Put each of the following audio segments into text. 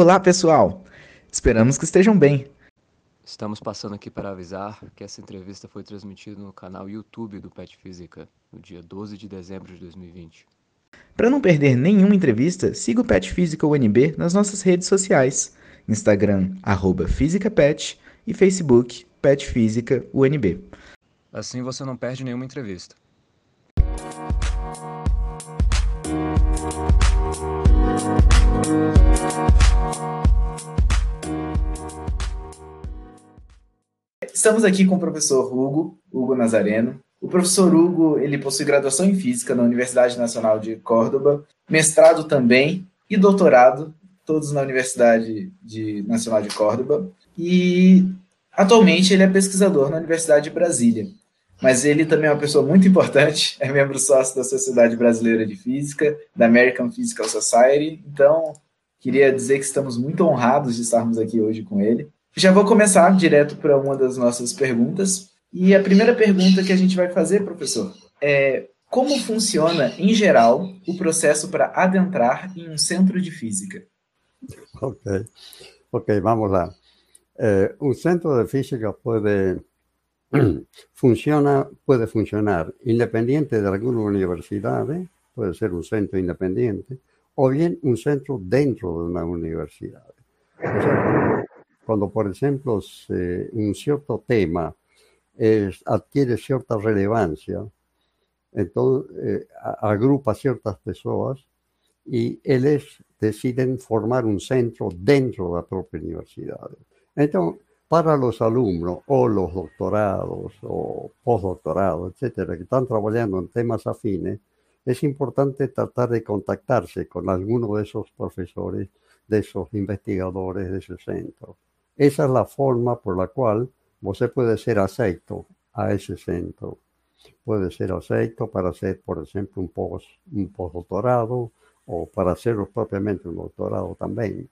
Olá, pessoal! Esperamos que estejam bem. Estamos passando aqui para avisar que essa entrevista foi transmitida no canal YouTube do Pet Física, no dia 12 de dezembro de 2020. Para não perder nenhuma entrevista, siga o Pet Física UNB nas nossas redes sociais: Instagram, arroba FísicaPet e Facebook, Pet Física UNB. Assim você não perde nenhuma entrevista. Estamos aqui com o professor Hugo, Hugo Nazareno. O professor Hugo, ele possui graduação em Física na Universidade Nacional de Córdoba, mestrado também e doutorado, todos na Universidade de, Nacional de Córdoba. E atualmente ele é pesquisador na Universidade de Brasília. Mas ele também é uma pessoa muito importante, é membro sócio da Sociedade Brasileira de Física, da American Physical Society. Então, queria dizer que estamos muito honrados de estarmos aqui hoje com ele. Já vou começar direto para uma das nossas perguntas. E a primeira pergunta que a gente vai fazer, professor, é como funciona, em geral, o processo para adentrar em um centro de física? Ok, ok, vamos lá. Eh, centro de física puede, funciona, puede funcionar independiente de alguna universidad, ¿eh? puede ser un centro independiente, o bien un centro dentro de una universidad. O cuando, por ejemplo, un cierto tema adquiere cierta relevancia, entonces eh, agrupa ciertas personas y ellos deciden formar un centro dentro de la propia universidad. Entonces, para los alumnos o los doctorados o postdoctorados, etcétera, que están trabajando en temas afines, es importante tratar de contactarse con alguno de esos profesores, de esos investigadores de ese centro. Esa es la forma por la cual usted puede ser acepto a ese centro. Puede ser acepto para hacer, por ejemplo, un, post, un postdoctorado o para hacer propiamente un doctorado también.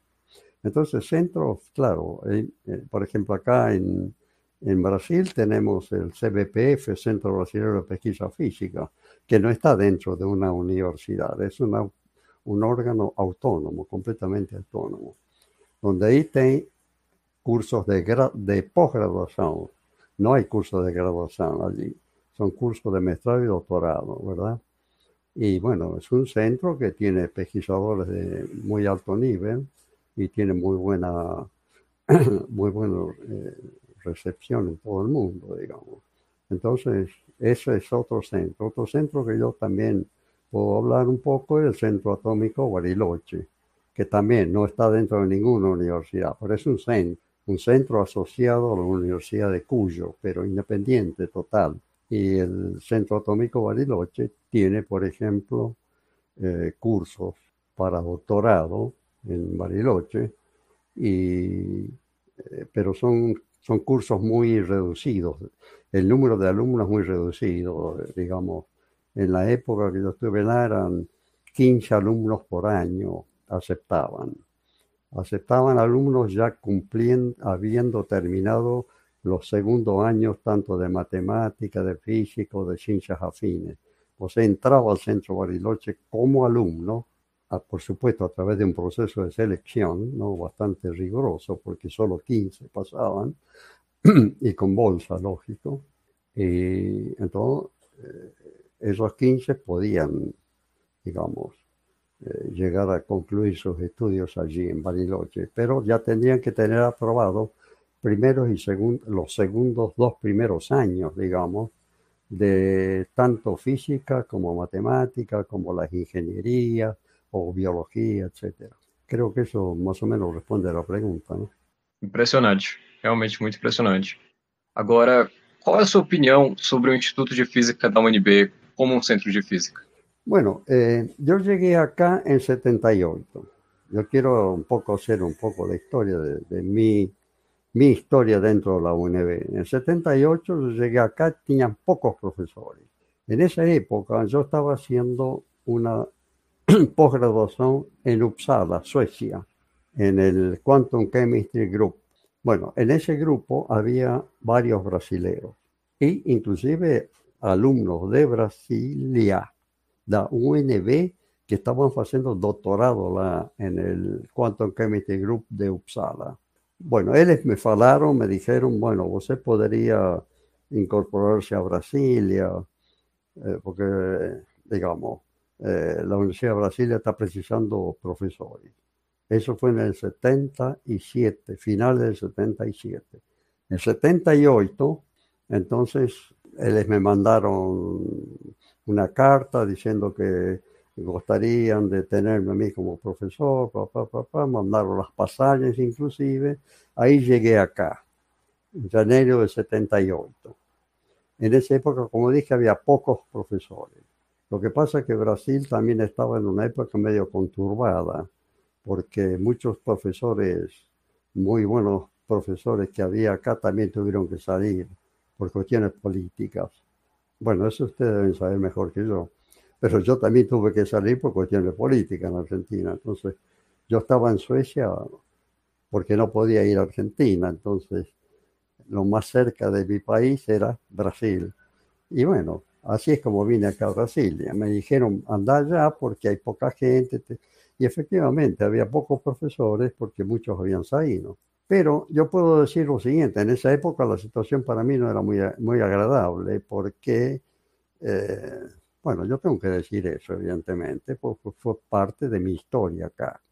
Entonces, centros, claro, eh, por ejemplo, acá en, en Brasil tenemos el CBPF, Centro Brasileño de Pesquisa Física, que no está dentro de una universidad, es una, un órgano autónomo, completamente autónomo, donde ahí hay cursos de, de posgraduación, no hay cursos de graduación allí, son cursos de maestrado y doctorado, ¿verdad? Y bueno, es un centro que tiene pesquisadores de muy alto nivel y tiene muy buena, muy buena eh, recepción en todo el mundo, digamos. Entonces, ese es otro centro. Otro centro que yo también puedo hablar un poco es el Centro Atómico Bariloche, que también no está dentro de ninguna universidad, pero es un centro, un centro asociado a la Universidad de Cuyo, pero independiente total. Y el Centro Atómico Bariloche tiene, por ejemplo, eh, cursos para doctorado en Bariloche, y, eh, pero son, son cursos muy reducidos. El número de alumnos es muy reducido, digamos. En la época que yo estuve en eran 15 alumnos por año aceptaban. Aceptaban alumnos ya cumpliendo, habiendo terminado los segundos años tanto de matemática, de física, de ciencias afines. O sea, entraba al centro Bariloche como alumno por supuesto a través de un proceso de selección ¿no? bastante riguroso, porque solo 15 pasaban, y con bolsa, lógico. Y entonces, eh, esos 15 podían, digamos, eh, llegar a concluir sus estudios allí en Bariloche, pero ya tendrían que tener aprobado primeros y segundos, los segundos dos primeros años, digamos, de tanto física como matemática, como las ingenierías, o biologia, etc. Creio que isso mais ou menos responde a pergunta? Impressionante, realmente muito impressionante. Agora, qual é a sua opinião sobre o Instituto de Física da UNB como um centro de física? Bueno, eh, yo llegué acá en 78. Yo quiero un poco hacer un poco la historia de, de mi, mi, historia dentro de la UNB. En 78 yo llegué acá, tenían pocos profesores. En esa época yo estaba haciendo una posgraduación en Uppsala, Suecia, en el Quantum Chemistry Group. Bueno, en ese grupo había varios brasileros e inclusive alumnos de Brasilia, la UNB que estaban haciendo doctorado lá en el Quantum Chemistry Group de Uppsala. Bueno, ellos me falaron, me dijeron, bueno, usted podría incorporarse a Brasilia, eh, porque, digamos, eh, la Universidad de Brasilia está precisando profesores. Eso fue en el 77, finales del 77. En el 78, entonces, ellos me mandaron una carta diciendo que gustarían de tenerme a mí como profesor, mandaron las pasajes inclusive. Ahí llegué acá, en enero del 78. En esa época, como dije, había pocos profesores. Lo que pasa es que Brasil también estaba en una época medio conturbada, porque muchos profesores, muy buenos profesores que había acá, también tuvieron que salir por cuestiones políticas. Bueno, eso ustedes deben saber mejor que yo. Pero yo también tuve que salir por cuestiones políticas en Argentina. Entonces, yo estaba en Suecia porque no podía ir a Argentina. Entonces, lo más cerca de mi país era Brasil. Y bueno, así es como vine acá a Brasilia. Me dijeron, anda allá porque hay poca gente. Y efectivamente, había pocos profesores porque muchos habían salido. Pero yo puedo decir lo siguiente, en esa época la situación para mí no era muy, muy agradable porque, eh, bueno, yo tengo que decir eso, evidentemente, porque fue parte de mi historia acá.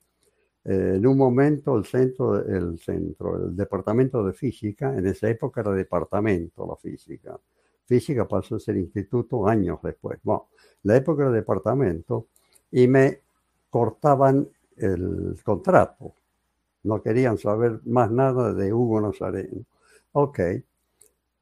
Eh, en un momento el centro, el centro, el departamento de física, en esa época era departamento la física. Física pasó a ser instituto años después. Bueno, la época era departamento y me cortaban el contrato. No querían saber más nada de Hugo Nazareno. Ok.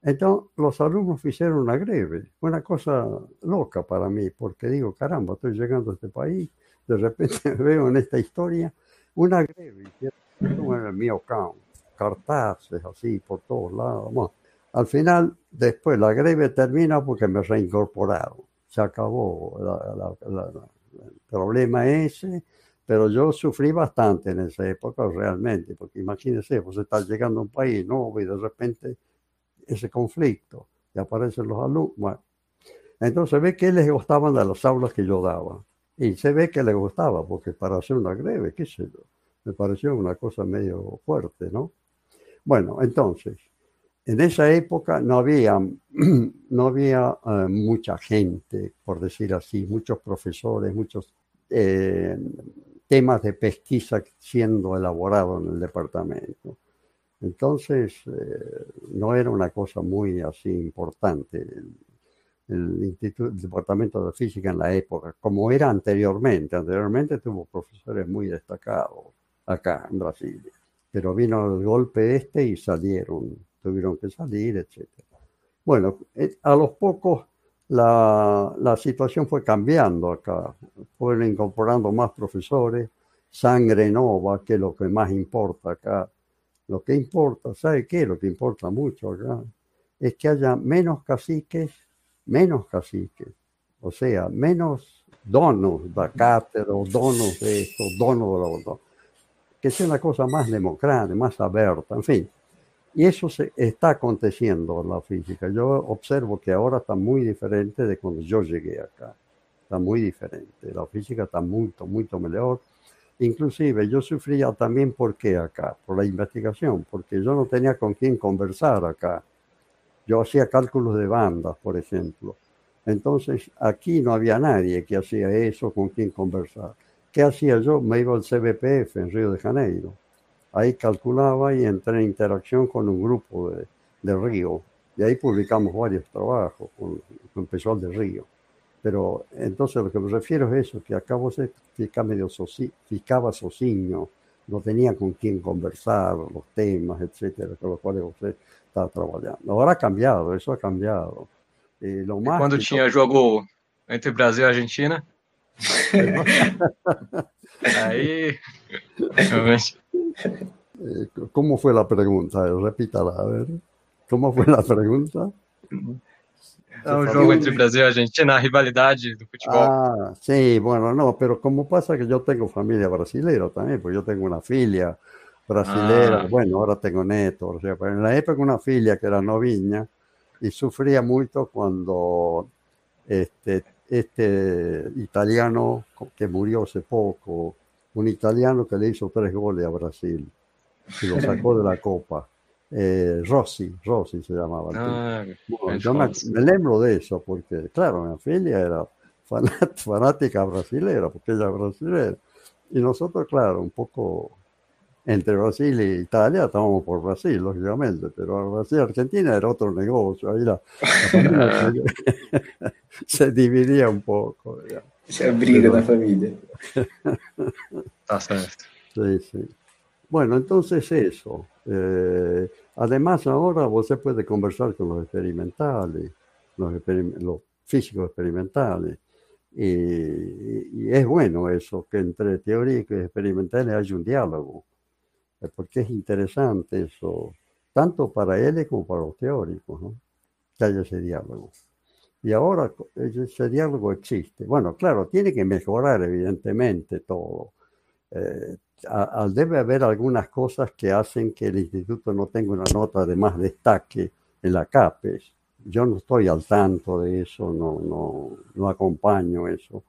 Entonces los alumnos hicieron una greve, una cosa loca para mí, porque digo, caramba, estoy llegando a este país, de repente veo en esta historia una greve, en el mío campo, cartazes así por todos lados. al final, después la greve termina porque me reincorporaron. Se acabó el problema ese, pero yo sufrí bastante en esa época realmente, porque imagínense, pues está llegando a un país nuevo y de repente ese conflicto, y aparecen los alumnos. entonces ve que les gustaban de las aulas que yo daba. Y se ve que le gustaba, porque para hacer una greve, qué sé yo, me pareció una cosa medio fuerte, ¿no? Bueno, entonces, en esa época no había, no había eh, mucha gente, por decir así, muchos profesores, muchos eh, temas de pesquisa siendo elaborados en el departamento. Entonces, eh, no era una cosa muy así importante el Instituto, el Departamento de Física en la época, como era anteriormente. Anteriormente tuvo profesores muy destacados acá en Brasil, pero vino el golpe este y salieron, tuvieron que salir, etc. Bueno, eh, a los pocos la, la situación fue cambiando acá, fueron incorporando más profesores, sangre nova, que es lo que más importa acá. Lo que importa, ¿sabe qué? Lo que importa mucho acá es que haya menos caciques menos caciques, o sea, menos donos de cátedra, donos de esto, donos de lo otro, que sea una cosa más democrática, más abierta, en fin. Y eso se está aconteciendo en la física. Yo observo que ahora está muy diferente de cuando yo llegué acá. Está muy diferente. La física está mucho, mucho mejor. Inclusive yo sufría también por qué acá, por la investigación, porque yo no tenía con quién conversar acá. Yo hacía cálculos de bandas, por ejemplo. Entonces, aquí no había nadie que hacía eso, con quien conversar. ¿Qué hacía yo? Me iba al CBPF en Río de Janeiro. Ahí calculaba y entré en interacción con un grupo de, de Río. Y ahí publicamos varios trabajos con, con Pessoal de Río. Pero entonces lo que me refiero es eso, que acá vos ficaba medio soci, ficaba socinho, no tenía con quién conversar, los temas, etcétera, con los cuales usted está trabajando. Ahora ha cambiado, eso ha cambiado. E lo tinha jogo entre Brasil e Argentina? Aí, realmente. ¿Cómo fue la pregunta? Repítala, a ver. ¿Cómo fue la pregunta? É um jogo entre Brasil e Argentina, a rivalidade do futebol. Ah, sí, bueno, no, pero como pasa que yo tengo familia brasileña también, pues yo tengo una filia brasilera, ah. bueno, ahora tengo netos, o sea, pero en la época una filia que era noviña y sufría mucho cuando este, este italiano que murió hace poco, un italiano que le hizo tres goles a Brasil y lo sacó de la Copa. Eh, Rossi, Rossi se llamaba. Ah, yo me, me, lembro de eso, porque claro, mi familia era fanática brasilera, porque ella es brasilera. Y nosotros, claro, un poco entre Brasil e Italia, estábamos por Brasil, lógicamente, pero Brasil y Argentina era otro negocio, ahí la, la se dividía un poco. Se abriga la familia. sí, sí. Bueno, entonces eso. Eh, además, ahora usted puede conversar con los experimentales, los, los físicos experimentales. Y, y, es bueno eso, que entre teoría y experimentales haya un diálogo porque es interesante eso, tanto para él como para los teóricos, ¿no? que haya ese diálogo. Y ahora ese diálogo existe. Bueno, claro, tiene que mejorar evidentemente todo. Eh, debe haber algunas cosas que hacen que el instituto no tenga una nota de más destaque en la CAPES. Yo no estoy al tanto de eso, no, no, no acompaño eso,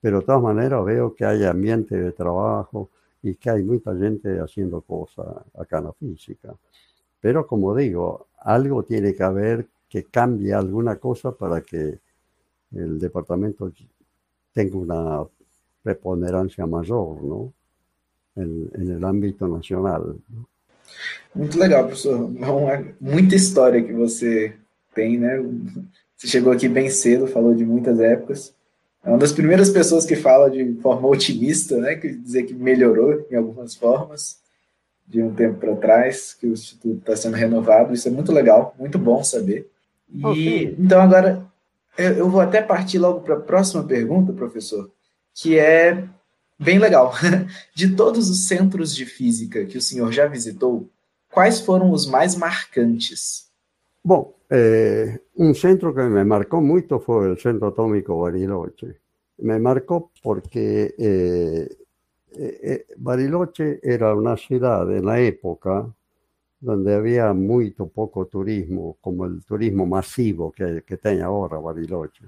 pero de todas maneras veo que hay ambiente de trabajo, y que hay mucha gente haciendo cosas acá en la física. Pero como digo, algo tiene que haber que cambie alguna cosa para que el departamento tenga una preponderancia mayor, ¿no? En, en el ámbito nacional. ¿no? Muito legal, professor. Muita história que você tem, né? Você chegou aqui bem cedo, falou de muitas épocas. É uma das primeiras pessoas que fala de forma otimista, né, que dizer que melhorou em algumas formas de um tempo para trás, que o instituto está sendo renovado. Isso é muito legal, muito bom saber. E okay. então agora eu, eu vou até partir logo para a próxima pergunta, professor, que é bem legal. De todos os centros de física que o senhor já visitou, quais foram os mais marcantes? Bom, eh, un centro que me marcó mucho fue el Centro Atómico Bariloche. Me marcó porque eh, eh, Bariloche era una ciudad en la época donde había muy poco turismo, como el turismo masivo que, que tiene ahora Bariloche.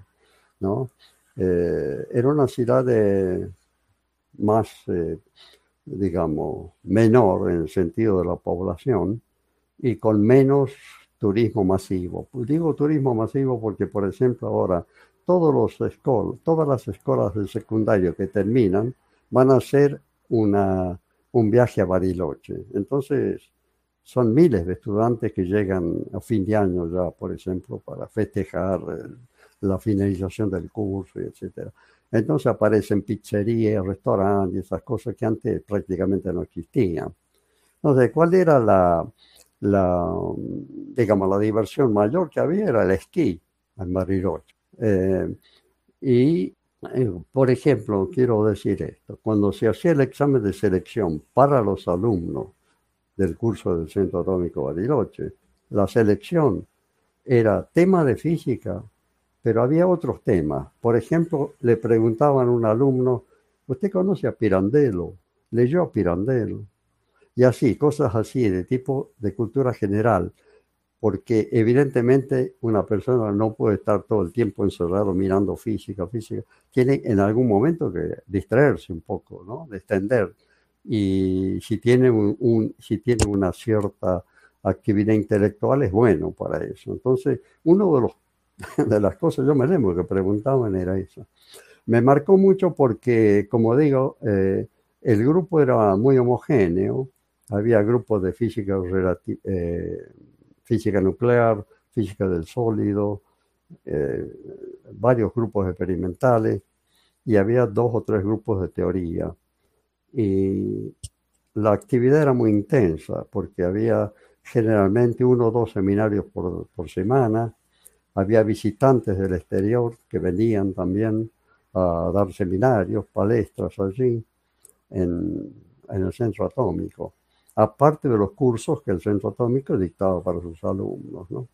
¿no? era una ciudad más, digamos, menor en el sentido de la población y con menos turismo masivo. Digo turismo masivo porque, por ejemplo, ahora todos los escuelas, todas las escuelas de secundario que terminan van a hacer una, un viaje a Bariloche. Entonces, son miles de estudiantes que llegan a fin de año ya, por ejemplo, para festejar la finalización del curso, etc. Entonces aparecen pizzerías, restaurantes, esas cosas que antes prácticamente no existían. Entonces, ¿cuál era la, la, digamos, la diversión mayor que había era el esquí en Bariloche. Eh, y, eh, por ejemplo, quiero decir esto, cuando se hacía el examen de selección para los alumnos del curso del Centro Atómico Bariloche, la selección era tema de física, pero había otros temas. Por ejemplo, le preguntaban a un alumno, ¿usted conoce a Pirandello? ¿Leyó a Pirandello? Y así, cosas así de tipo de cultura general, porque evidentemente una persona no puede estar todo el tiempo encerrado mirando física, física, tiene en algún momento que distraerse un poco, ¿no? Destender. Y si tiene, un, si tiene una cierta actividad intelectual es bueno para eso. Entonces, uno de, los, de las cosas, yo me lembro que preguntaban era eso. Me marcó mucho porque, como digo, eh, el grupo era muy homogéneo, había grupos de física, eh, física nuclear, física del sólido, eh, varios grupos experimentales y había dos o tres grupos de teoría. Y la actividad era muy intensa porque había generalmente uno o dos seminarios por, por semana, había visitantes del exterior que venían también a dar seminarios, palestras allí en, en el centro atómico aparte de los cursos que el centro atómico dictaba para sus alumnos. ¿no?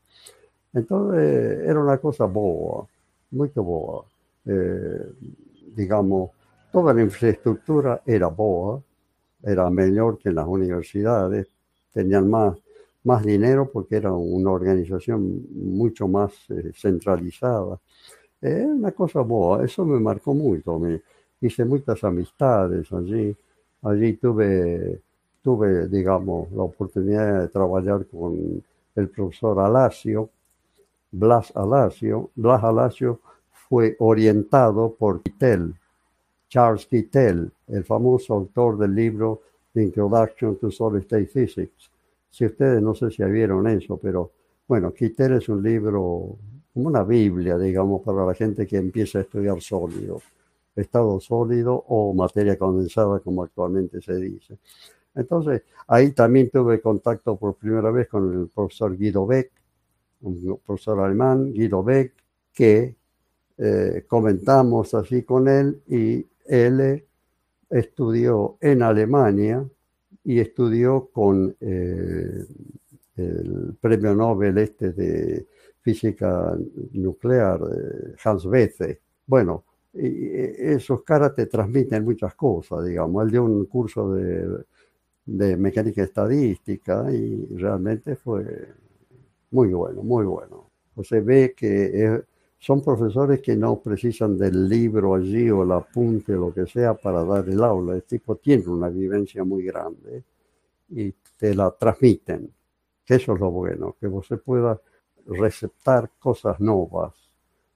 Entonces era una cosa boa, muy boa. Eh, digamos, toda la infraestructura era boa, era mejor que en las universidades, tenían más, más dinero porque era una organización mucho más eh, centralizada. Es una cosa boa, eso me marcó mucho, me hice muchas amistades allí, allí tuve, tuve, digamos, la oportunidad de trabajar con el profesor Alacio, Blas Alacio. Blas Alacio fue orientado por Kittel, Charles Kittel, el famoso autor del libro The Introduction to Solid State Physics. Si ustedes no sé si vieron eso, pero bueno, Kittel es un libro como una Biblia, digamos, para la gente que empieza a estudiar sólido, estado sólido o materia condensada, como actualmente se dice. Entonces, ahí también tuve contacto por primera vez con el profesor Guido Beck, un profesor alemán, Guido Beck, que eh, comentamos así con él y él estudió en Alemania y estudió con eh, el premio Nobel este de física nuclear, Hans Bethe. Bueno, esos caras te transmiten muchas cosas, digamos. Él dio un curso de, de mecánica estadística y realmente fue muy bueno, muy bueno. O se ve que son profesores que no precisan del libro allí o el apunte, lo que sea, para dar el aula. El tipo tiene una vivencia muy grande y te la transmiten. Que eso es lo bueno, que usted pueda receptar cosas nuevas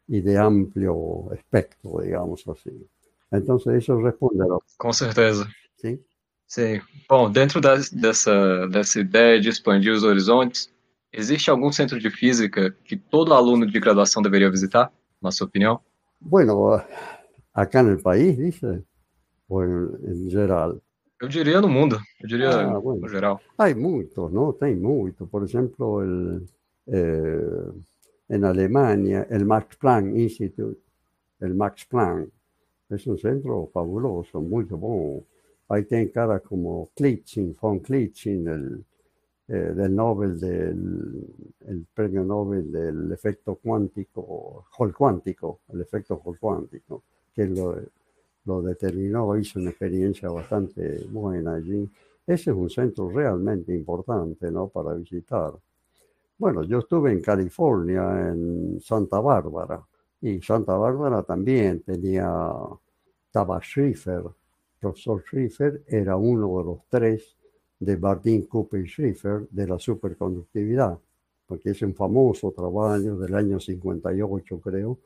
y de amplio espectro, digamos así. Entonces, eso responde a lo... Com certeza. Sim? Sim. Bom, dentro das, dessa, dessa ideia de expandir os horizontes, existe algum centro de física que todo aluno de graduação deveria visitar, na sua opinião? Bueno, acá el país, dice, o en, en geral. Eu diria no mundo, eu diria Ah, bueno. no geral. Hay muchos, ¿no? Hay muchos. Por ejemplo, el, eh, en Alemania, el Max Planck Institute, el Max Planck, es un centro fabuloso, muy bueno. Ahí tienen caras como Klitzing, von Klitzing, el, eh, del Nobel, el premio Nobel del efecto cuántico, Hall cuántico, el efecto Hall cuántico, que lo, determinó, hizo una experiencia bastante buena allí. Ese es un centro realmente importante, ¿no? Para visitar. Bueno, yo estuve en California, en Santa Bárbara, y Santa Bárbara también tenía, estaba Schrieffer, profesor Schrieffer era uno de los tres de Martin Cooper y Schrieffer de la superconductividad, porque es un famoso trabajo del año 58, creo,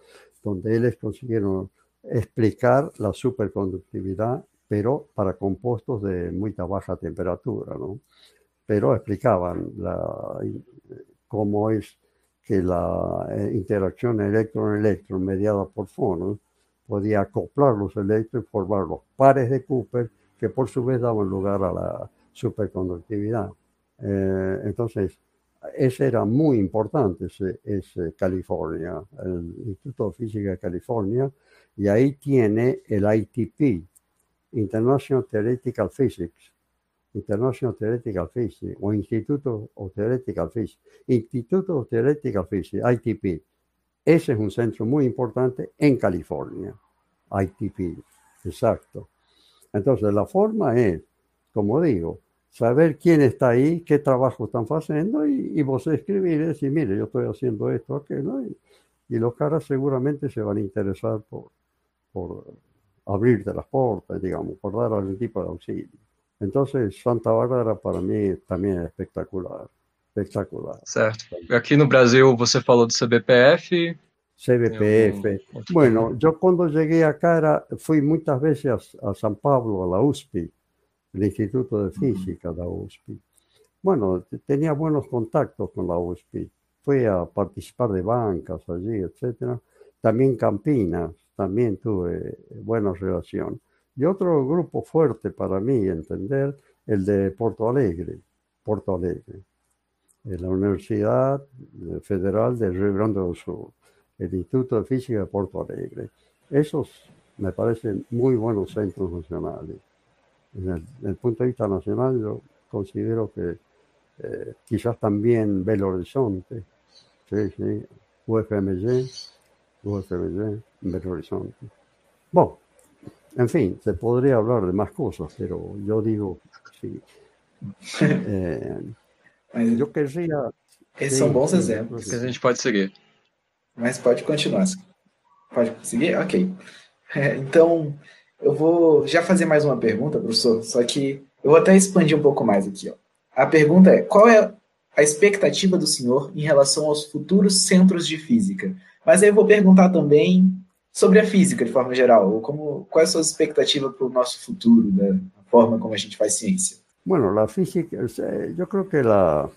donde ellos consiguieron explicar la superconductividad, pero para compuestos de muy baja temperatura, ¿no? Pero explicaban la, cómo es que la eh, interacción electron-electron mediada por fonos podía acoplar los electrones y formar los pares de Cooper que por su vez daban lugar a la superconductividad. Eh, entonces, ese era muy importante, ese, ese California, el Instituto de Física de California, y ahí tiene el ITP, International Theoretical Physics, International Theoretical Physics, o Instituto of Theoretical Physics, Instituto Theoretical Physics, ITP. Ese es un centro muy importante en California, ITP, exacto. Entonces, la forma es, como digo, saber quién está ahí, qué trabajo están haciendo y, vos escribir y decir, mire, yo estoy haciendo esto, aquello, y, y los caras seguramente se van a interesar por, por abrirte las puertas, digamos, por dar algún tipo de auxilio. Entonces, Santa Bárbara para mí también es espectacular, espectacular. Certo. Aqui no Brasil, você falou do CBPF. CBPF. Outro Bueno, yo cuando llegué acá era, fui muchas veces a, a San Pablo, a la USPI, el Instituto de Física de la USPI. Bueno, tenía buenos contactos con la USPI. Fui a participar de bancas allí, etcétera. También Campinas, también tuve buena relación. Y otro grupo fuerte para mí, entender, el de Porto Alegre, Porto Alegre, en la Universidad Federal del Río Grande do Sur, el Instituto de Física de Porto Alegre. Esos me parecen muy buenos centros nacionales. Desde el, desde el punto de vista nacional, yo considero que eh, quizás también Belo Horizonte, sí, sí, UFMG, UFMG, Belo Horizonte. Bueno, en fin, se podría hablar de más cosas, pero yo digo, sí. Eh, Mas eu queria. Esses são bons exemplos. Que a gente pode seguir. Mas pode continuar. Pode seguir? Ok. É, então, eu vou já fazer mais uma pergunta, professor, só que eu vou até expandir um pouco mais aqui. Ó. A pergunta é: qual é a expectativa do senhor em relação aos futuros centros de física? Mas aí eu vou perguntar também sobre a física de forma geral, ou como, qual é a sua expectativa para o nosso futuro, da né? forma como a gente faz ciência? Bueno, la física, yo creo que la,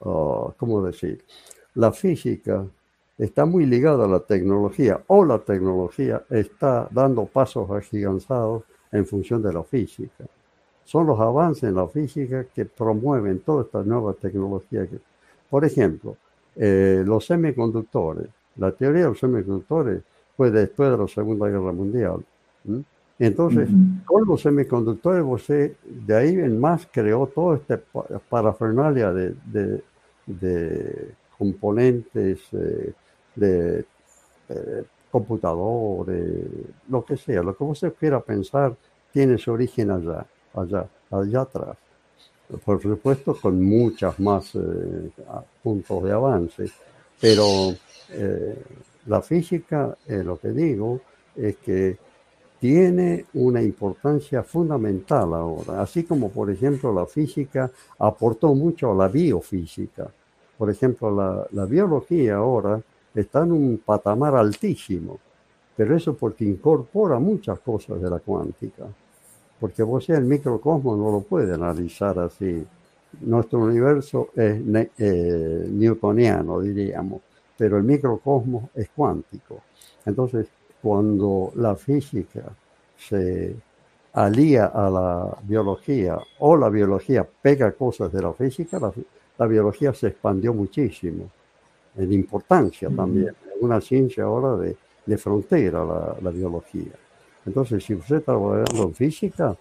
oh, ¿cómo decir? La física está muy ligada a la tecnología o la tecnología está dando pasos agigantados en función de la física. Son los avances en la física que promueven toda esta nueva tecnología. Por ejemplo, eh, los semiconductores. La teoría de los semiconductores fue después de la Segunda Guerra Mundial. Entonces, con los semiconductores, usted de ahí en más creó todo este parafernalia de, de, de componentes eh, de eh, computadores, lo que sea, lo que usted quiera pensar tiene su origen allá, allá, allá atrás. Por supuesto, con muchas más eh, puntos de avance, pero eh, la física, lo que digo, es que tiene una importancia fundamental ahora, así como por ejemplo la física aportó mucho a la biofísica. Por ejemplo, la, la biología ahora está en un patamar altísimo, pero eso porque incorpora muchas cosas de la cuántica, porque vos el microcosmos no lo puede analizar así. Nuestro universo es eh, newtoniano, diríamos, pero el microcosmos es cuántico. Entonces, cuando la física se alía a la biología o la biología pega cosas de la física, la, la biología se expandió muchísimo en importancia también. Es una ciencia ahora de, de frontera la, la, biología. Entonces, si usted está trabajando en física,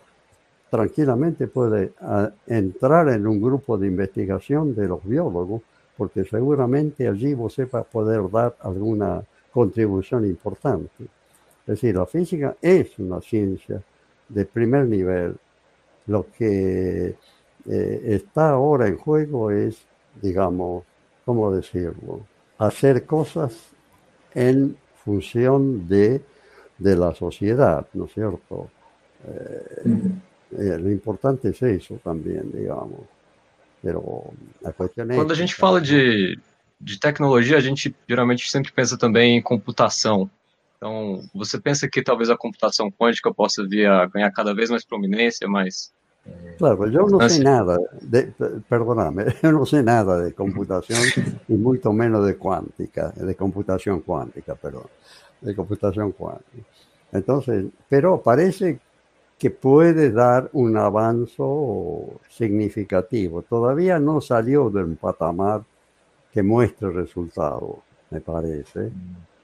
tranquilamente puede a, entrar en un grupo de investigación de los biólogos, porque seguramente allí usted va a poder dar alguna contribución importante. Es decir, la física es una ciencia de primer nivel. Lo que eh, está ahora en juego es, digamos, ¿cómo decirlo? Hacer cosas en función de, de la sociedad, ¿no es cierto? Eh, eh, lo importante es eso también, digamos. Pero a cuestión Quando a gente fala de, de tecnologia, a gente geralmente sempre pensa também em computação. Então, você pensa que talvez a computação quântica possa vir a ganhar cada vez mais prominência, mas Claro, yo no sé nada, de, perdóname, yo no sé nada de computación y mucho menos de cuántica, de computación cuántica, perdón, de computación cuántica. Entonces, pero parece que puede dar un avance significativo. Todavía no salió de un patamar que muestre resultados, me parece,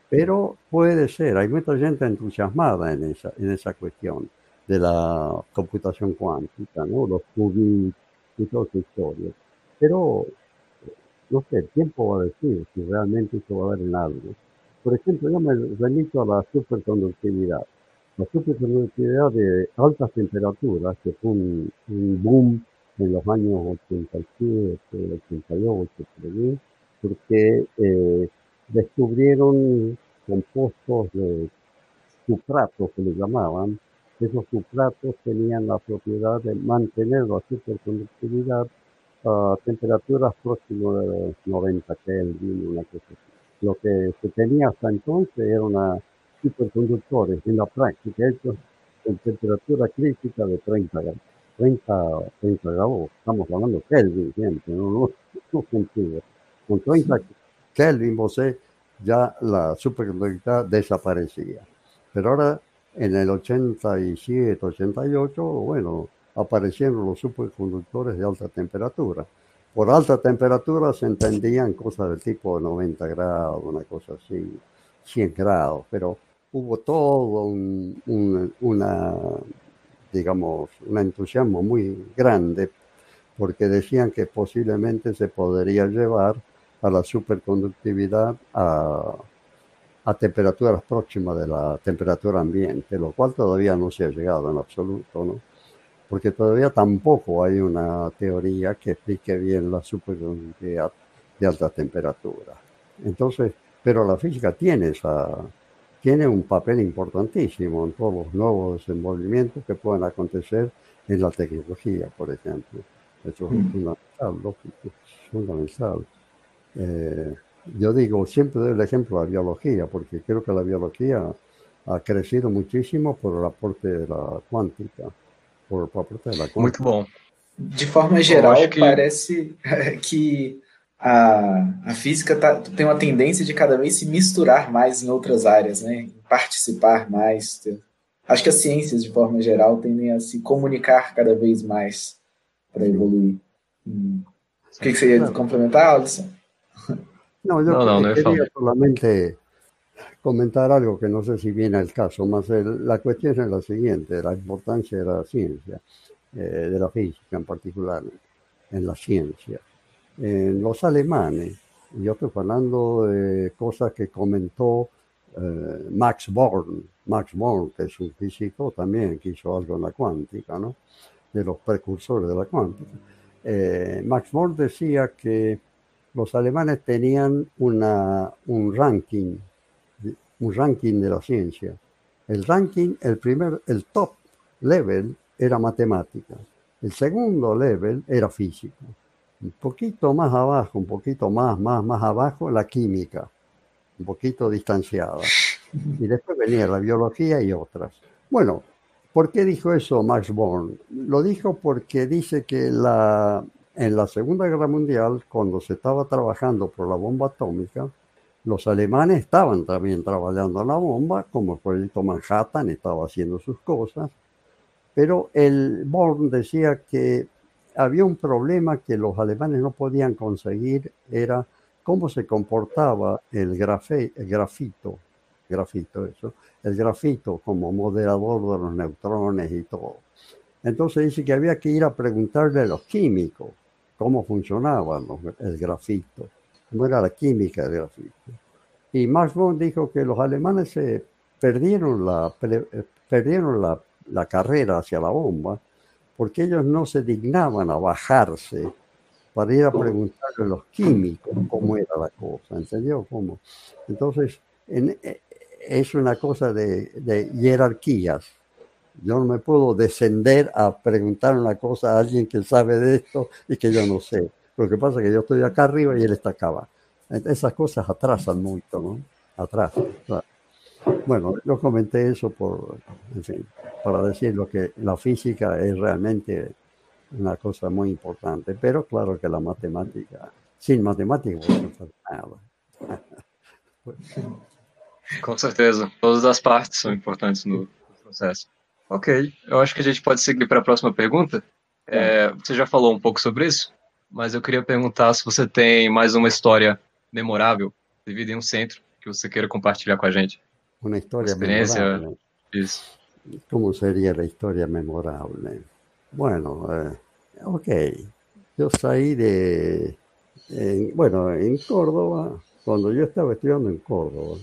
pero puede ser. Hay mucha gente entusiasmada en esa, en esa cuestión de la computación cuántica, ¿no? Los qubits y todas historias. Pero, no sé, el tiempo va a decir si realmente eso va a dar en algo. Por ejemplo, yo me remito a la superconductividad. La superconductividad de altas temperaturas, que fue un, boom en los años 87, 88, porque eh, descubrieron compuestos de sustratos que le llamaban, esos sustratos tenían la propiedad de mantener la superconductividad a temperaturas próximas de 90 Kelvin, una cosa. Lo que se tenía hasta entonces era una superconductores en la práctica hechos con temperatura crítica de 30 grados. 30, 30 grados, estamos hablando Kelvin siempre, no, no, no. 30 Kelvin, vos ya la superconductividad desaparecía. Pero ahora en el 87, 88, bueno, aparecieron los superconductores de alta temperatura. Por alta temperatura se entendían cosas del tipo 90 grados, una cosa así, 100 grados, pero hubo todo un, una, digamos, un entusiasmo muy grande porque decían que posiblemente se podría llevar a la superconductividad a a temperaturas próximas de la temperatura ambiente, lo cual todavía no se ha llegado en absoluto, ¿no? Porque todavía tampoco hay una teoría que explique bien la superconductividad de alta temperatura. Entonces, pero la física tiene esa, tiene un papel importantísimo en todos los nuevos desenvolvimientos que puedan acontecer en la tecnología, por ejemplo. Eso es mm. fundamental, lógico, fundamental. Eh, yo digo, siempre doy el ejemplo de la biología, porque creo que la biología ha crecido muchísimo por el aporte de la cuántica. Por el aporte de la cuántica. Muito bom. De forma geral, que... parece que a, a física tá, tem uma tendência de cada vez se misturar mais em outras áreas, né? participar mais. Acho que as ciências, de forma geral, tendem a se comunicar cada vez mais para evoluir. Hum. O que, que você ia complementar, Alisson? No, yo no, no, quería solamente comentar algo que no sé si viene al caso, más el, la cuestión es la siguiente, la importancia de la ciencia, eh, de la física en particular, en la ciencia. En los alemanes, yo estoy hablando de cosas que comentó eh, Max Born, Max Born, que es un físico también que hizo algo en la cuántica, ¿no? de los precursores de la cuántica. Eh, Max Born decía que los alemanes tenían un ranking, un ranking de la ciencia. El ranking, el primer, el top level era matemática. El segundo level era física. Un poquito más abajo, un poquito más, más, más abajo, la química. Un poquito distanciada. Y después venía la biología y otras. Bueno, ¿por qué dijo eso Max Born? Lo dijo porque dice que la, en la Segunda Guerra Mundial, cuando se estaba trabajando por la bomba atómica, los alemanes estaban también trabajando la bomba, como el proyecto Manhattan estaba haciendo sus cosas, pero el Born decía que había un problema que los alemanes no podían conseguir, era cómo se comportaba el, el grafito, grafito eso, el grafito como moderador de los neutrones y todo. Entonces dice que había que ir a preguntarle a los químicos cómo funcionaba el grafito, cómo era la química del grafito. Y Max Born dijo que los alemanes se perdieron la, perdieron la, la carrera hacia la bomba porque ellos no se dignaban a bajarse para ir a preguntarle a los químicos cómo era la cosa, ¿entendió? ¿Cómo? Entonces, e, es una cosa de, de, jerarquías. Yo no me puedo descender a preguntar una cosa a alguien que sabe de esto y que yo no sé. Lo que pasa es que yo estoy acá arriba y él está acá abajo. Esas cosas atrasan mucho, ¿no? Atrasan. Bueno, yo comenté eso por, en fin, para decir lo que la física es realmente una cosa muy importante, pero claro que la matemática, sin matemática no nada. Com certeza, todas as partes são importantes no processo. Ok, eu acho que a gente pode seguir para a próxima pergunta. É, você já falou um pouco sobre isso, mas eu queria perguntar se você tem mais uma história memorável, vivida em um centro, que você queira compartilhar com a gente. Uma história memorável. Isso. ¿Cómo sería la historia memorable? Bueno, eh, ok. Yo salí de, en, bueno, en Córdoba, cuando yo estaba estudiando en Córdoba,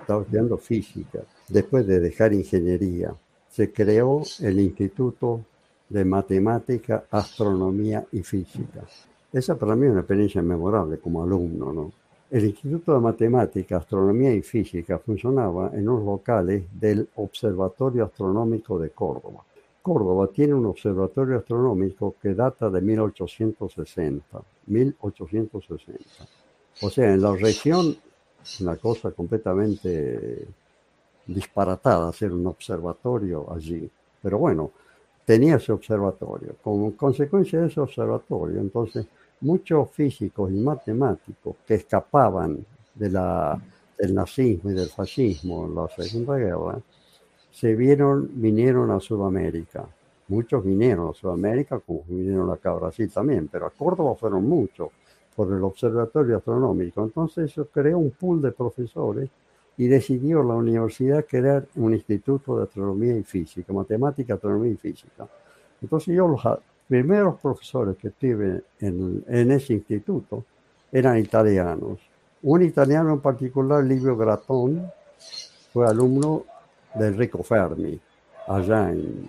estaba estudiando física, después de dejar ingeniería se creó el Instituto de Matemática, Astronomía y Física. Esa para mí es una experiencia memorable como alumno, ¿no? El Instituto de Matemática, Astronomía y Física funcionaba en los locales del Observatorio Astronómico de Córdoba. Córdoba tiene un observatorio astronómico que data de 1860, 1860. O sea, en la región, una cosa completamente disparatada hacer un observatorio allí. Pero bueno, tenía ese observatorio. Como consecuencia de ese observatorio, entonces muchos físicos y matemáticos que escapaban de la, del nazismo y del fascismo en la Segunda Guerra, se vieron, vinieron a Sudamérica. Muchos vinieron a Sudamérica, como vinieron acá a Brasil también, pero a Córdoba fueron muchos por el observatorio astronómico. Entonces eso creó un pool de profesores y decidió la universidad crear un instituto de astronomía y física, matemática, astronomía y física. Entonces yo los primeros profesores que tuve en, ese instituto eran italianos. Un italiano en particular, Livio Gratón, fue alumno de Enrico Fermi, allá en,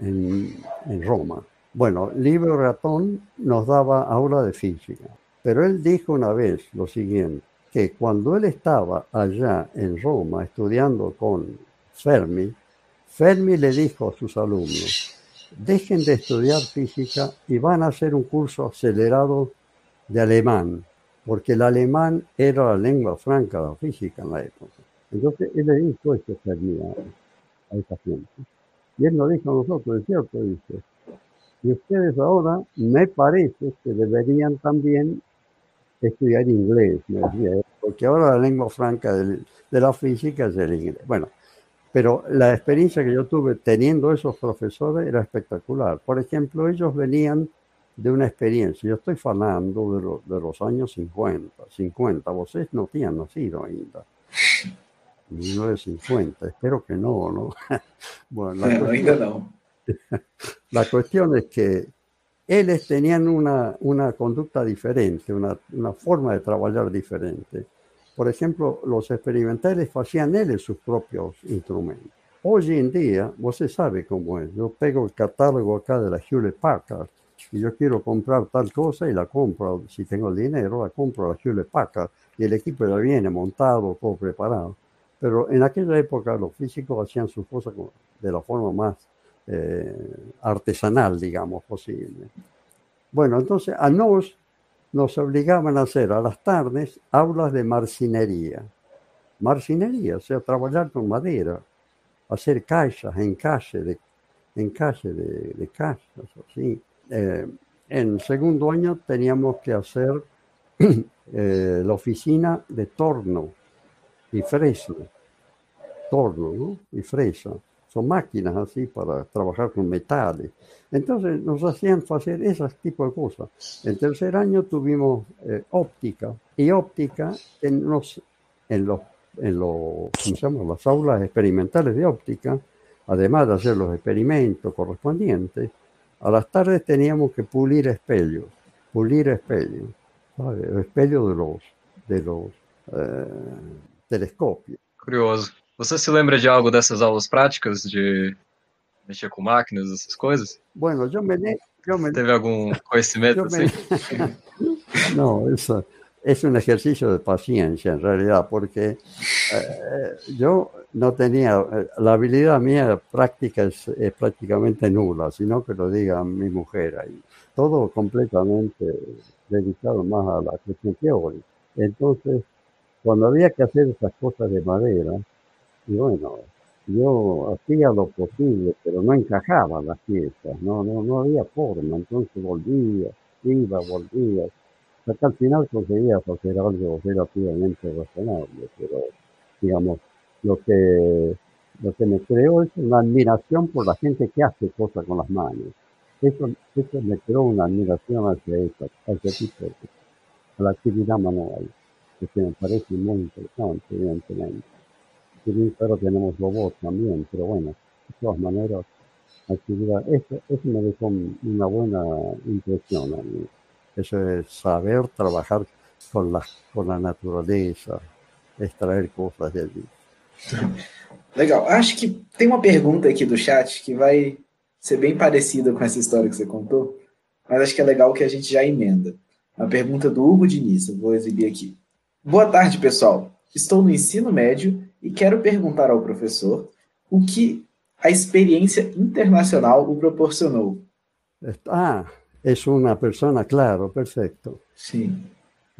en, en Roma. Bueno, Livio Gratón nos daba aula de física, pero él dijo una vez lo siguiente, que cuando él estaba allá en Roma estudiando con Fermi, Fermi le dijo a sus alumnos, dejen de estudiar física y van a hacer un curso acelerado de alemán, porque el alemán era la lengua franca de la física en la época. Entonces él le dijo esto a, a esa gente. Y él nos dijo a nosotros, es cierto, dice, y ustedes ahora me parece que deberían también estudiar inglés, me decía, porque ahora la lengua franca de la física es el inglés. Bueno, pero la experiencia que yo tuve teniendo esos profesores era espectacular. Por ejemplo, ellos venían de una experiencia, yo estoy hablando de, de los años 50, 50, ustedes no habían nacido ainda. 1950, espero que no, ¿no? bueno, la, cuestión, no. la cuestión es que ellos tenían una, una conducta diferente, una, una, forma de trabajar diferente. Por ejemplo, los experimentales hacían ellos sus propios instrumentos. Hoy en día, usted sabe cómo es. Yo pego el catálogo acá de la Hewlett Packard y yo quiero comprar tal cosa y la compro. Si tengo el dinero, la compro a la Hewlett Packard y el equipo ya viene montado, todo preparado. Pero en aquella época los físicos hacían sus cosas de la forma más eh, artesanal, digamos, posible. Bueno, entonces a nos nos obligaban a hacer a las tardes aulas de marcinería. Marcinería, o sea, trabajar con madera, hacer cajas en calle de, en de casas, así. Eh, en segundo año teníamos que hacer eh, la oficina de torno y fresa. Torno ¿no? y fresa son máquinas así para trabajar con metales. Entonces nos hacían hacer ese tipo de cosas. En tercer año tuvimos eh, óptica y óptica en los, en los, en los, las aulas experimentales de óptica, además de hacer los experimentos correspondientes, a las tardes teníamos que pulir espejos, pulir espejos, espejos de los, de los eh, telescopios. Curioso. Você se lembra de algo dessas aulas práticas de mexer com máquinas, essas coisas? Bueno, eu me, eu me Teve algum conhecimento assim? Me... Não, isso é um exercício de paciência, em realidade, porque eh, eu não tinha, a habilidade minha práctica é praticamente nula, sino que lo diga mi mujer aí. Todo completamente dedicado más a la cuestión teórica. Entonces, cuando había que hacer esas cosas de madera, y bueno, yo hacía lo posible, pero no encajaba las piezas, no, no, no había forma, entonces volvía, iba, volvía, hasta al final conseguía hacer algo relativamente razonable, pero digamos, lo que, lo que me creó es una admiración por la gente que hace cosas con las manos. Eso, eso me creó una admiración hacia esa, hacia tipo a la actividad manual, que me parece muy interesante, evidentemente pero tenemos robots también, pero bueno, de todas maneras, actividad, eso, eso me dejó una buena impresión a mí. Eso es saber trabajar con la, con la natureza, extrair cosas de allí. Legal. Acho que tem uma pergunta aqui do chat que vai ser bem parecida com essa história que você contou, mas acho que é legal que a gente já emenda. A pergunta do Hugo Diniz, eu vou exibir aqui. Boa tarde, pessoal. Estou no ensino médio e quero perguntar ao professor o que a experiência internacional o proporcionou. Ah, é uma pessoa, claro, perfeito. Sim.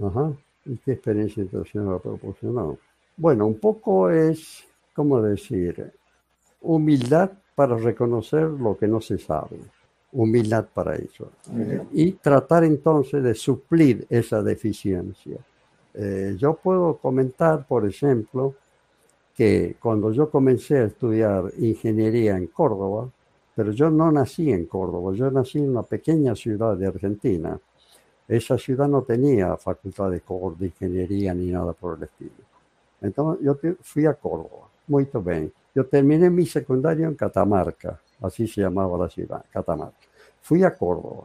Ajá. ¿Y qué experiencia internacional proporcionó? Bueno, un poco es, ¿cómo decir? Humildad para reconocer lo que no se sabe. Humildad para eso. Y tratar entonces de suplir esa deficiencia. Eh, yo puedo comentar, por ejemplo, que cuando yo comencé a estudiar ingeniería en Córdoba, pero yo no nací en Córdoba, yo nací en una pequeña ciudad de Argentina. Esa ciudad no tenía facultad de, de ingeniería ni nada por el estilo. Entonces yo fui a Córdoba, muy bien. Yo terminé mi secundario en Catamarca, así se llamaba la ciudad, Catamarca. Fui a Córdoba.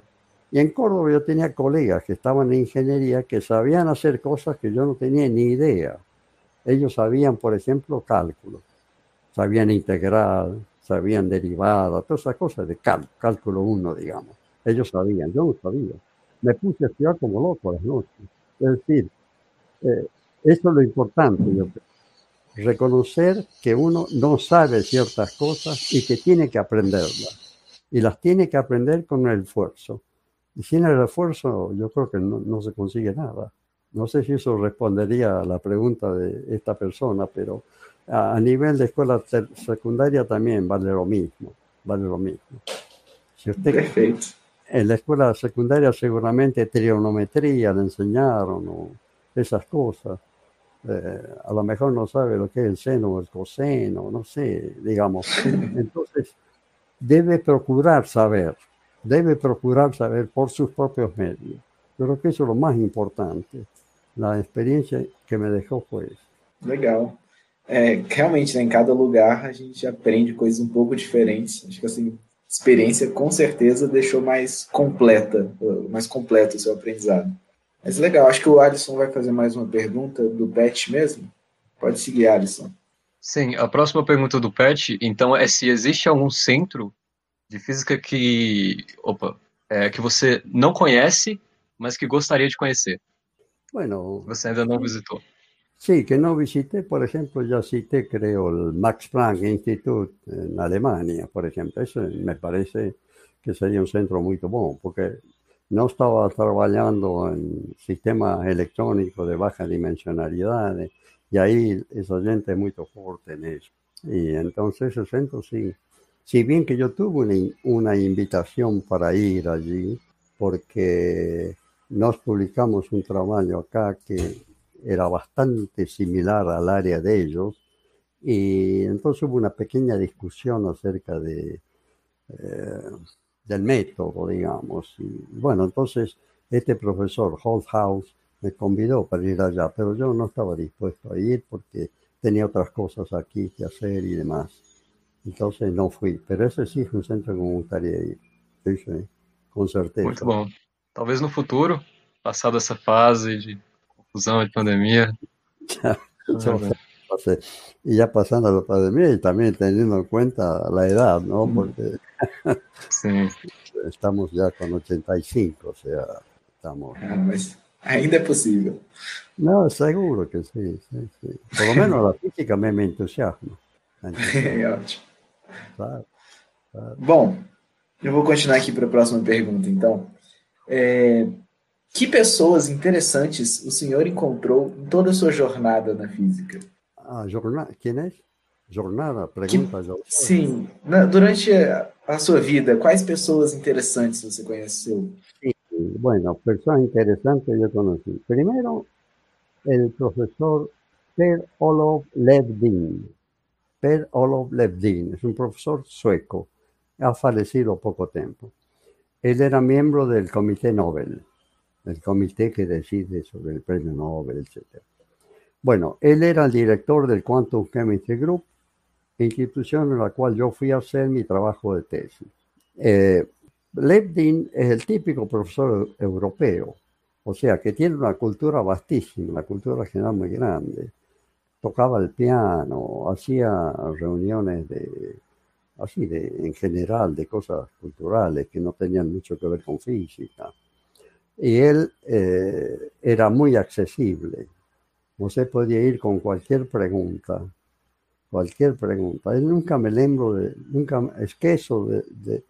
Y en Córdoba yo tenía colegas que estaban en ingeniería que sabían hacer cosas que yo no tenía ni idea. Ellos sabían, por ejemplo, cálculo, sabían integral, sabían derivada, todas esas cosas de cálculo 1, digamos. Ellos sabían, yo no sabía. Me puse a estudiar como loco las noches. Es decir, eh, Eso es lo importante, yo creo. Reconocer que uno no sabe ciertas cosas y que tiene que aprenderlas. Y las tiene que aprender con el esfuerzo. Y sin el esfuerzo yo creo que no, no se consigue nada. No sé si eso respondería a la pregunta de esta persona, pero a, nivel de escuela secundaria también vale lo mismo. Vale lo mismo. Si usted, Perfecto. En la escuela secundaria seguramente trigonometría le enseñaron o esas cosas. Eh, a lo mejor no sabe lo que es el seno o el coseno, no sé, digamos. Entonces, debe procurar saber, debe procurar saber por sus propios medios. Yo creo que eso es lo más importante. La experiencia que me dejó fue eso. Legal. É, realmente, né, em cada lugar a gente aprende coisas um pouco diferentes. Acho que assim, experiência com certeza deixou mais completa, mais completo o seu aprendizado. Mas legal, acho que o Alisson vai fazer mais uma pergunta do Pet mesmo. Pode seguir, Alisson. Sim, a próxima pergunta do Pet, então, é se existe algum centro de física que, opa, é, que você não conhece, mas que gostaria de conhecer. Bueno, você ainda não visitou. Sí, que no visité, por ejemplo, ya cité, creo, el Max Planck Institute en Alemania, por ejemplo. Eso me parece que sería un centro muy bueno, porque no estaba trabajando en sistemas electrónicos de baja dimensionalidad, y ahí esa gente es muy fuerte en eso. Y entonces el centro sí, si bien que yo tuve una, una invitación para ir allí, porque nos publicamos un trabajo acá que era bastante similar al área de ellos y entonces hubo una pequeña discusión acerca de, eh, del método, digamos. Y bueno, entonces este profesor House me convidó para ir allá, pero yo no estaba dispuesto a ir porque tenía otras cosas aquí que hacer y demás. Entonces no fui, pero ese sí es un centro que me gustaría ir, sí, con certeza. Bom. Talvez no futuro, passada essa fase de confusão de pandemia. y ya pasando la pandemia y también teniendo en cuenta la edad, ¿no? Porque sí. estamos ya con 85, o sea, estamos... Ah, pues, ainda es posible. No, seguro que sí, sí, sí. Por lo menos la física me, me entusiasma. Claro, claro. Bom, eu vou continuar aqui para a próxima pergunta, então. É, que pessoas interessantes o senhor encontrou em toda a sua jornada na física? Ah, jornada, quem é? Jornada, pergunta. Que, sim, na, durante a, a, sua vida, quais pessoas interessantes você conheceu? Sí, bueno, pessoas interessantes eu conheci. Primeiro, o professor Per Olof Levdin. Per Olof Levdin é um professor sueco, ha falecido há pouco tempo. Ele era membro del Comité Nobel el comité que decide sobre el premio Nobel, etc. Bueno, él era el director del Quantum Chemistry Group, institución en la cual yo fui a hacer mi trabajo de tesis. Eh, Levdin es el típico profesor europeo, o sea, que tiene una cultura vastísima, una cultura general muy grande. Tocaba el piano, hacía reuniones de, así de, en general, de cosas culturales que no tenían mucho que ver con física y él eh, era muy accesible. Usted podía ir con cualquier pregunta, cualquier pregunta. Él nunca me lembro de, nunca, es que eso de,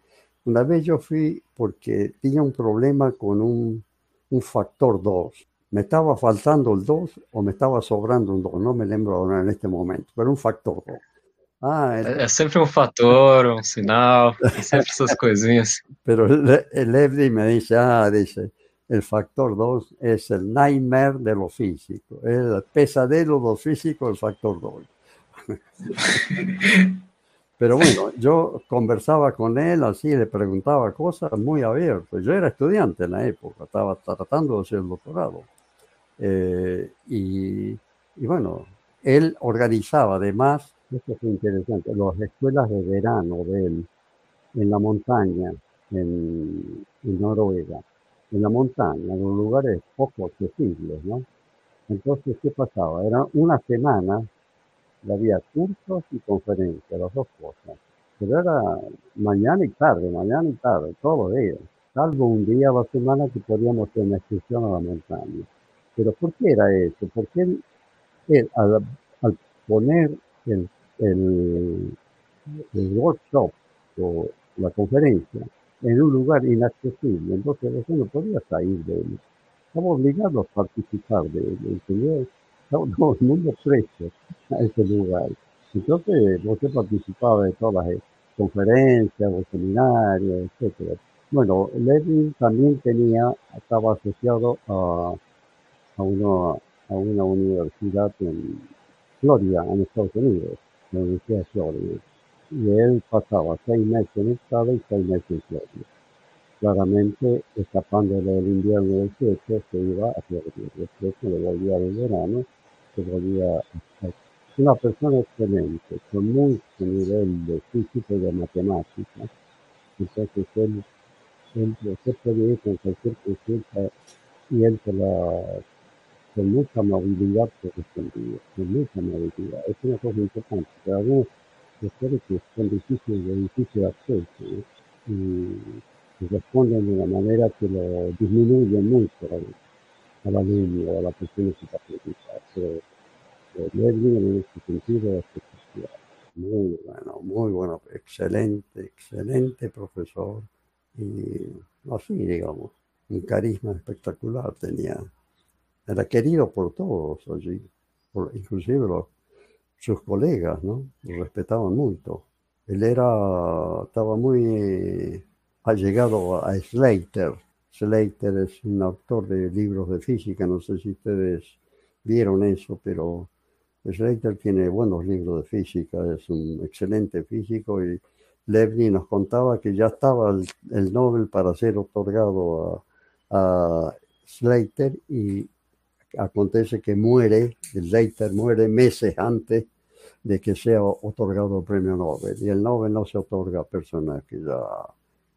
una vez yo fui porque tenía un problema con un, un factor 2. Me estaba faltando el 2 o me estaba sobrando un 2, no me lembro ahora en este momento, pero un factor 2. Ah, é, é, sempre um fator, um sinal, sempre essas coisinhas. Pero me dice, ah, dice, el factor 2 es el nightmare de lo físico, el pesadelo de lo físico, el factor 2. Pero bueno, yo conversaba con él así, le preguntaba cosas muy abiertas. Yo era estudiante en la época, estaba tratando de hacer el doctorado. Eh, y, y, bueno, él organizaba además, esto es interesante, las escuelas de verano de él en la montaña, en, en Noruega en la montaña, en lugares poco accesibles, ¿no? Entonces, ¿qué pasaba? Era una semana, había cursos y conferencias, las dos cosas. Pero era mañana y tarde, mañana y tarde, todos los días. Salvo un día a la semana que podíamos hacer una excursión a la montaña. Pero ¿por qué era eso? Porque él él, al, poner el, el, el, workshop o la conferencia en un lugar inaccesible, entonces usted no podía salir de él. Estaba obligado a participar de él, Todo, el mundo preso a ese lugar. Entonces, usted participaba de todas las conferencias, los seminarios, etcétera. Bueno, Levin también tenía, estaba asociado a, a, uno, a una universidad en Florida, en Estados Unidos, Florida. Y él pasaba seis meses en Estado y seis meses en Florida. Claramente, escapándole del invierno del 7, se iba a Florida. Después se le volvía del verano, se volvía a una persona excelente, con mucho nivel de física y de matemática. Entonces él usted puede ir con cualquier consulta y él la, con mucha movilidad te responde, con mucha movilidad. Es una cosa importante, pero algunos doctores que son difíciles, de difícil acceso y, responden de una manera que lo disminuye mucho al, al alumno a la persona que está Pero Lervin en ese sentido es especial. Muy bueno, muy bueno, excelente, excelente profesor y así, digamos, un carisma espectacular tenía. Era querido por todos allí, por, inclusive los, sus colegas, ¿no? Lo respetaban mucho. Él era, estaba muy allegado a Slater. Slater es un autor de libros de física, no sé si ustedes vieron eso, pero Slater tiene buenos libros de física, es un excelente físico y Levny nos contaba que ya estaba el, Nobel para ser otorgado a, Slater y acontece que muere, Slater muere meses antes de que sea otorgado el premio Nobel. Y el Nobel no se otorga a personas que ya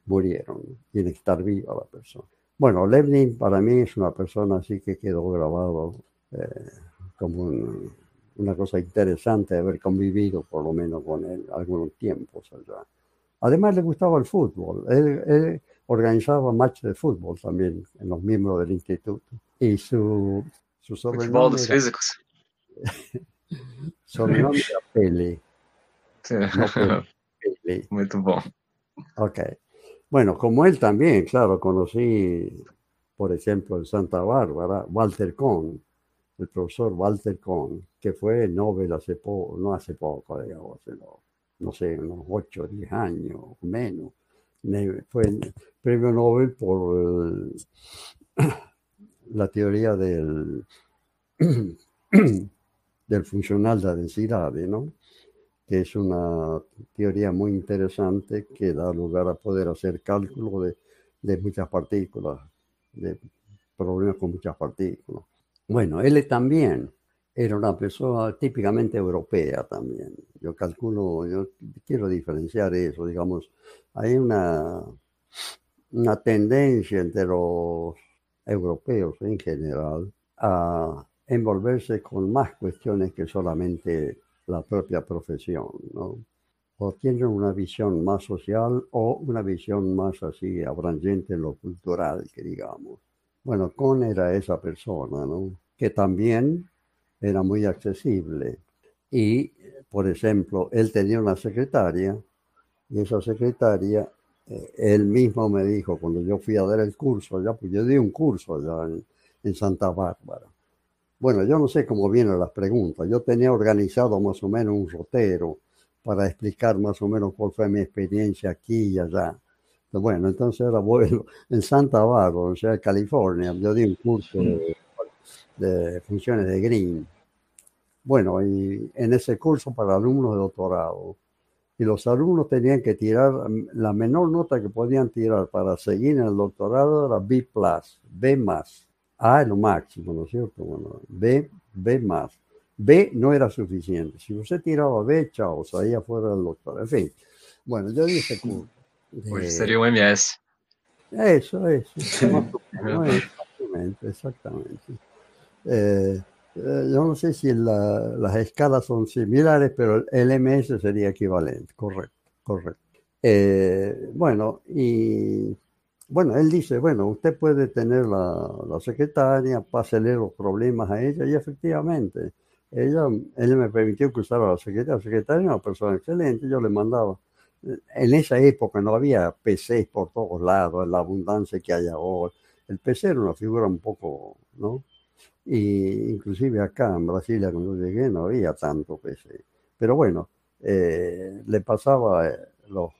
murieron, tiene que estar viva la persona. Bueno, Lenin para mí es una persona así que quedó grabado eh, como una cosa interesante de haber convivido por lo menos con él algunos tiempos allá. Además le gustaba el fútbol. Él, organizaba matches de fútbol también en los miembros del instituto. Y su, su sobrenombre... Era, físicos. sobrenombre era Pele. Sí. Pele. Muy bueno. Ok. Bueno, como él también, claro, conocí, por ejemplo, en Santa Bárbara, Walter Kohn, el profesor Walter Kohn, que fue Nobel hace poco, no hace poco, digamos, sino no sé, unos 8 o 10 años o menos. Fue el premio Nobel por la teoría del, del funcional de densidad, ¿no? que es una teoría muy interesante que da lugar a poder hacer cálculo de, de muchas partículas, de problemas con muchas partículas. Bueno, él también era una persona típicamente europea también. Yo calculo, yo quiero diferenciar eso, digamos, hay una, una tendencia entre los europeos en general a envolverse con más cuestiones que solamente la propia profesión, ¿no? O tienen una visión más social o una visión más así abrangente en lo cultural, que digamos. Bueno, Con era esa persona, ¿no? Que también era muy accesible. Y, por ejemplo, él tenía una secretaria y esa secretaria, él mismo me dijo, cuando yo fui a dar el curso allá, pues yo di un curso allá en, en Santa Bárbara. Bueno, yo no sé cómo vienen las preguntas. Yo tenía organizado más o menos un rotero para explicar más o menos cuál fue mi experiencia aquí y allá. Bueno, entonces era bueno en Santa Bárbara, o sea, California. Yo di un curso de de funciones de Green. Bueno, y en ese curso para alumnos de doctorado, y los alumnos tenían que tirar la menor nota que podían tirar para seguir en el doctorado era B B más. A es lo máximo, ¿no es cierto? Bueno, B, B más. B no era suficiente. Si usted tiraba B, chao, salía fuera del doctorado. En fin, bueno, yo dije curso. Pues sería un MS. Eso, eso. exactamente, exactamente. Eh, eh, yo no sé si las escalas son similares, pero el MS sería equivalente, correcto, correcto. Eh, bueno, y bueno, él dice, bueno, usted puede tener la, la secretaria, pásele los problemas a ella, y efectivamente, ella, él me permitió que usara la secretaria. La secretaria era una persona excelente, yo le mandaba. En esa época no había PCs por todos lados, la abundancia que hay ahora. El PC era una figura un poco, ¿no? Y inclusive acá en Brasilia cuando llegué no había tanto PC. Pero bueno, eh, le pasaba eh, los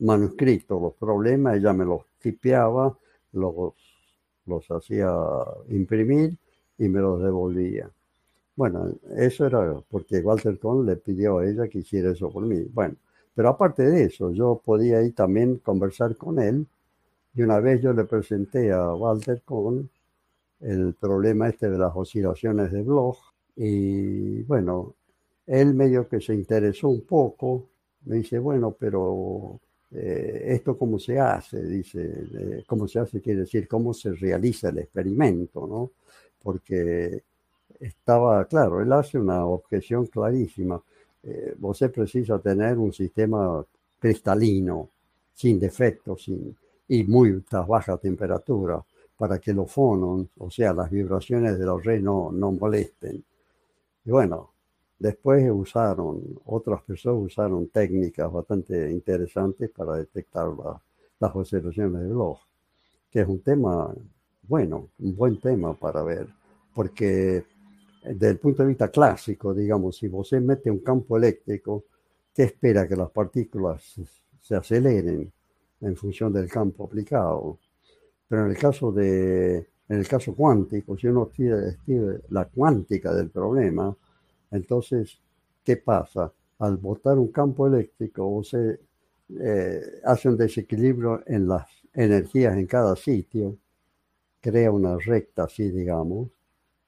manuscritos, los problemas, ella me los tipeaba, los, los hacía imprimir y me los devolvía. Bueno, eso era porque Walter Cohn le pidió a ella que hiciera eso por mí. Bueno, pero aparte de eso, yo podía ir también conversar con él. Y una vez yo le presenté a Walter Cohn el problema este de las oscilaciones de Bloch. Y bueno, él medio que se interesó un poco. Me dice, bueno, pero eh, esto cómo se hace, dice, eh, cómo se hace quiere decir cómo se realiza el experimento, ¿no? Porque estaba, claro, él hace una objeción clarísima. Eh, usted precisa tener un sistema cristalino, sin defectos sin, y muy baja temperatura, para que los fonos, o sea, las vibraciones de los reyes no, molesten. Y bueno, después usaron, otras personas usaron técnicas bastante interesantes para detectar las observaciones de Bloch, que es un tema bueno, un buen tema para ver, porque desde el punto de vista clásico, digamos, si usted mete un campo eléctrico, ¿qué espera que las partículas se aceleren en función del campo aplicado? Pero en el caso de, en el caso cuántico, si uno escribe la cuántica del problema, entonces, ¿qué pasa? Al botar un campo eléctrico, usted eh, hace un desequilibrio en las energías en cada sitio, crea una recta así, digamos,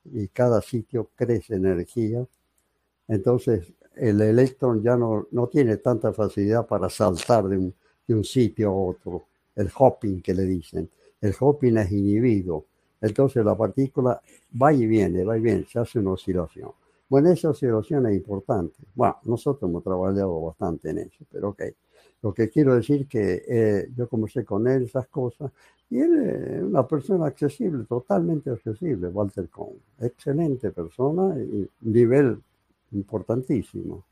y cada sitio crece energía, entonces el electrón ya no, no tiene tanta facilidad para saltar de un, de un sitio a otro, el hopping que le dicen. El hopping es inhibido, entonces la partícula va y viene, va y viene, se hace una oscilación. Bueno, esa oscilación es importante. Bueno, nosotros hemos trabajado bastante en eso, pero ok. Lo que quiero decir que eh, yo conversé con él esas cosas y él es una persona accesible, totalmente accesible, Walter Cohn. Excelente persona y nivel importantísimo.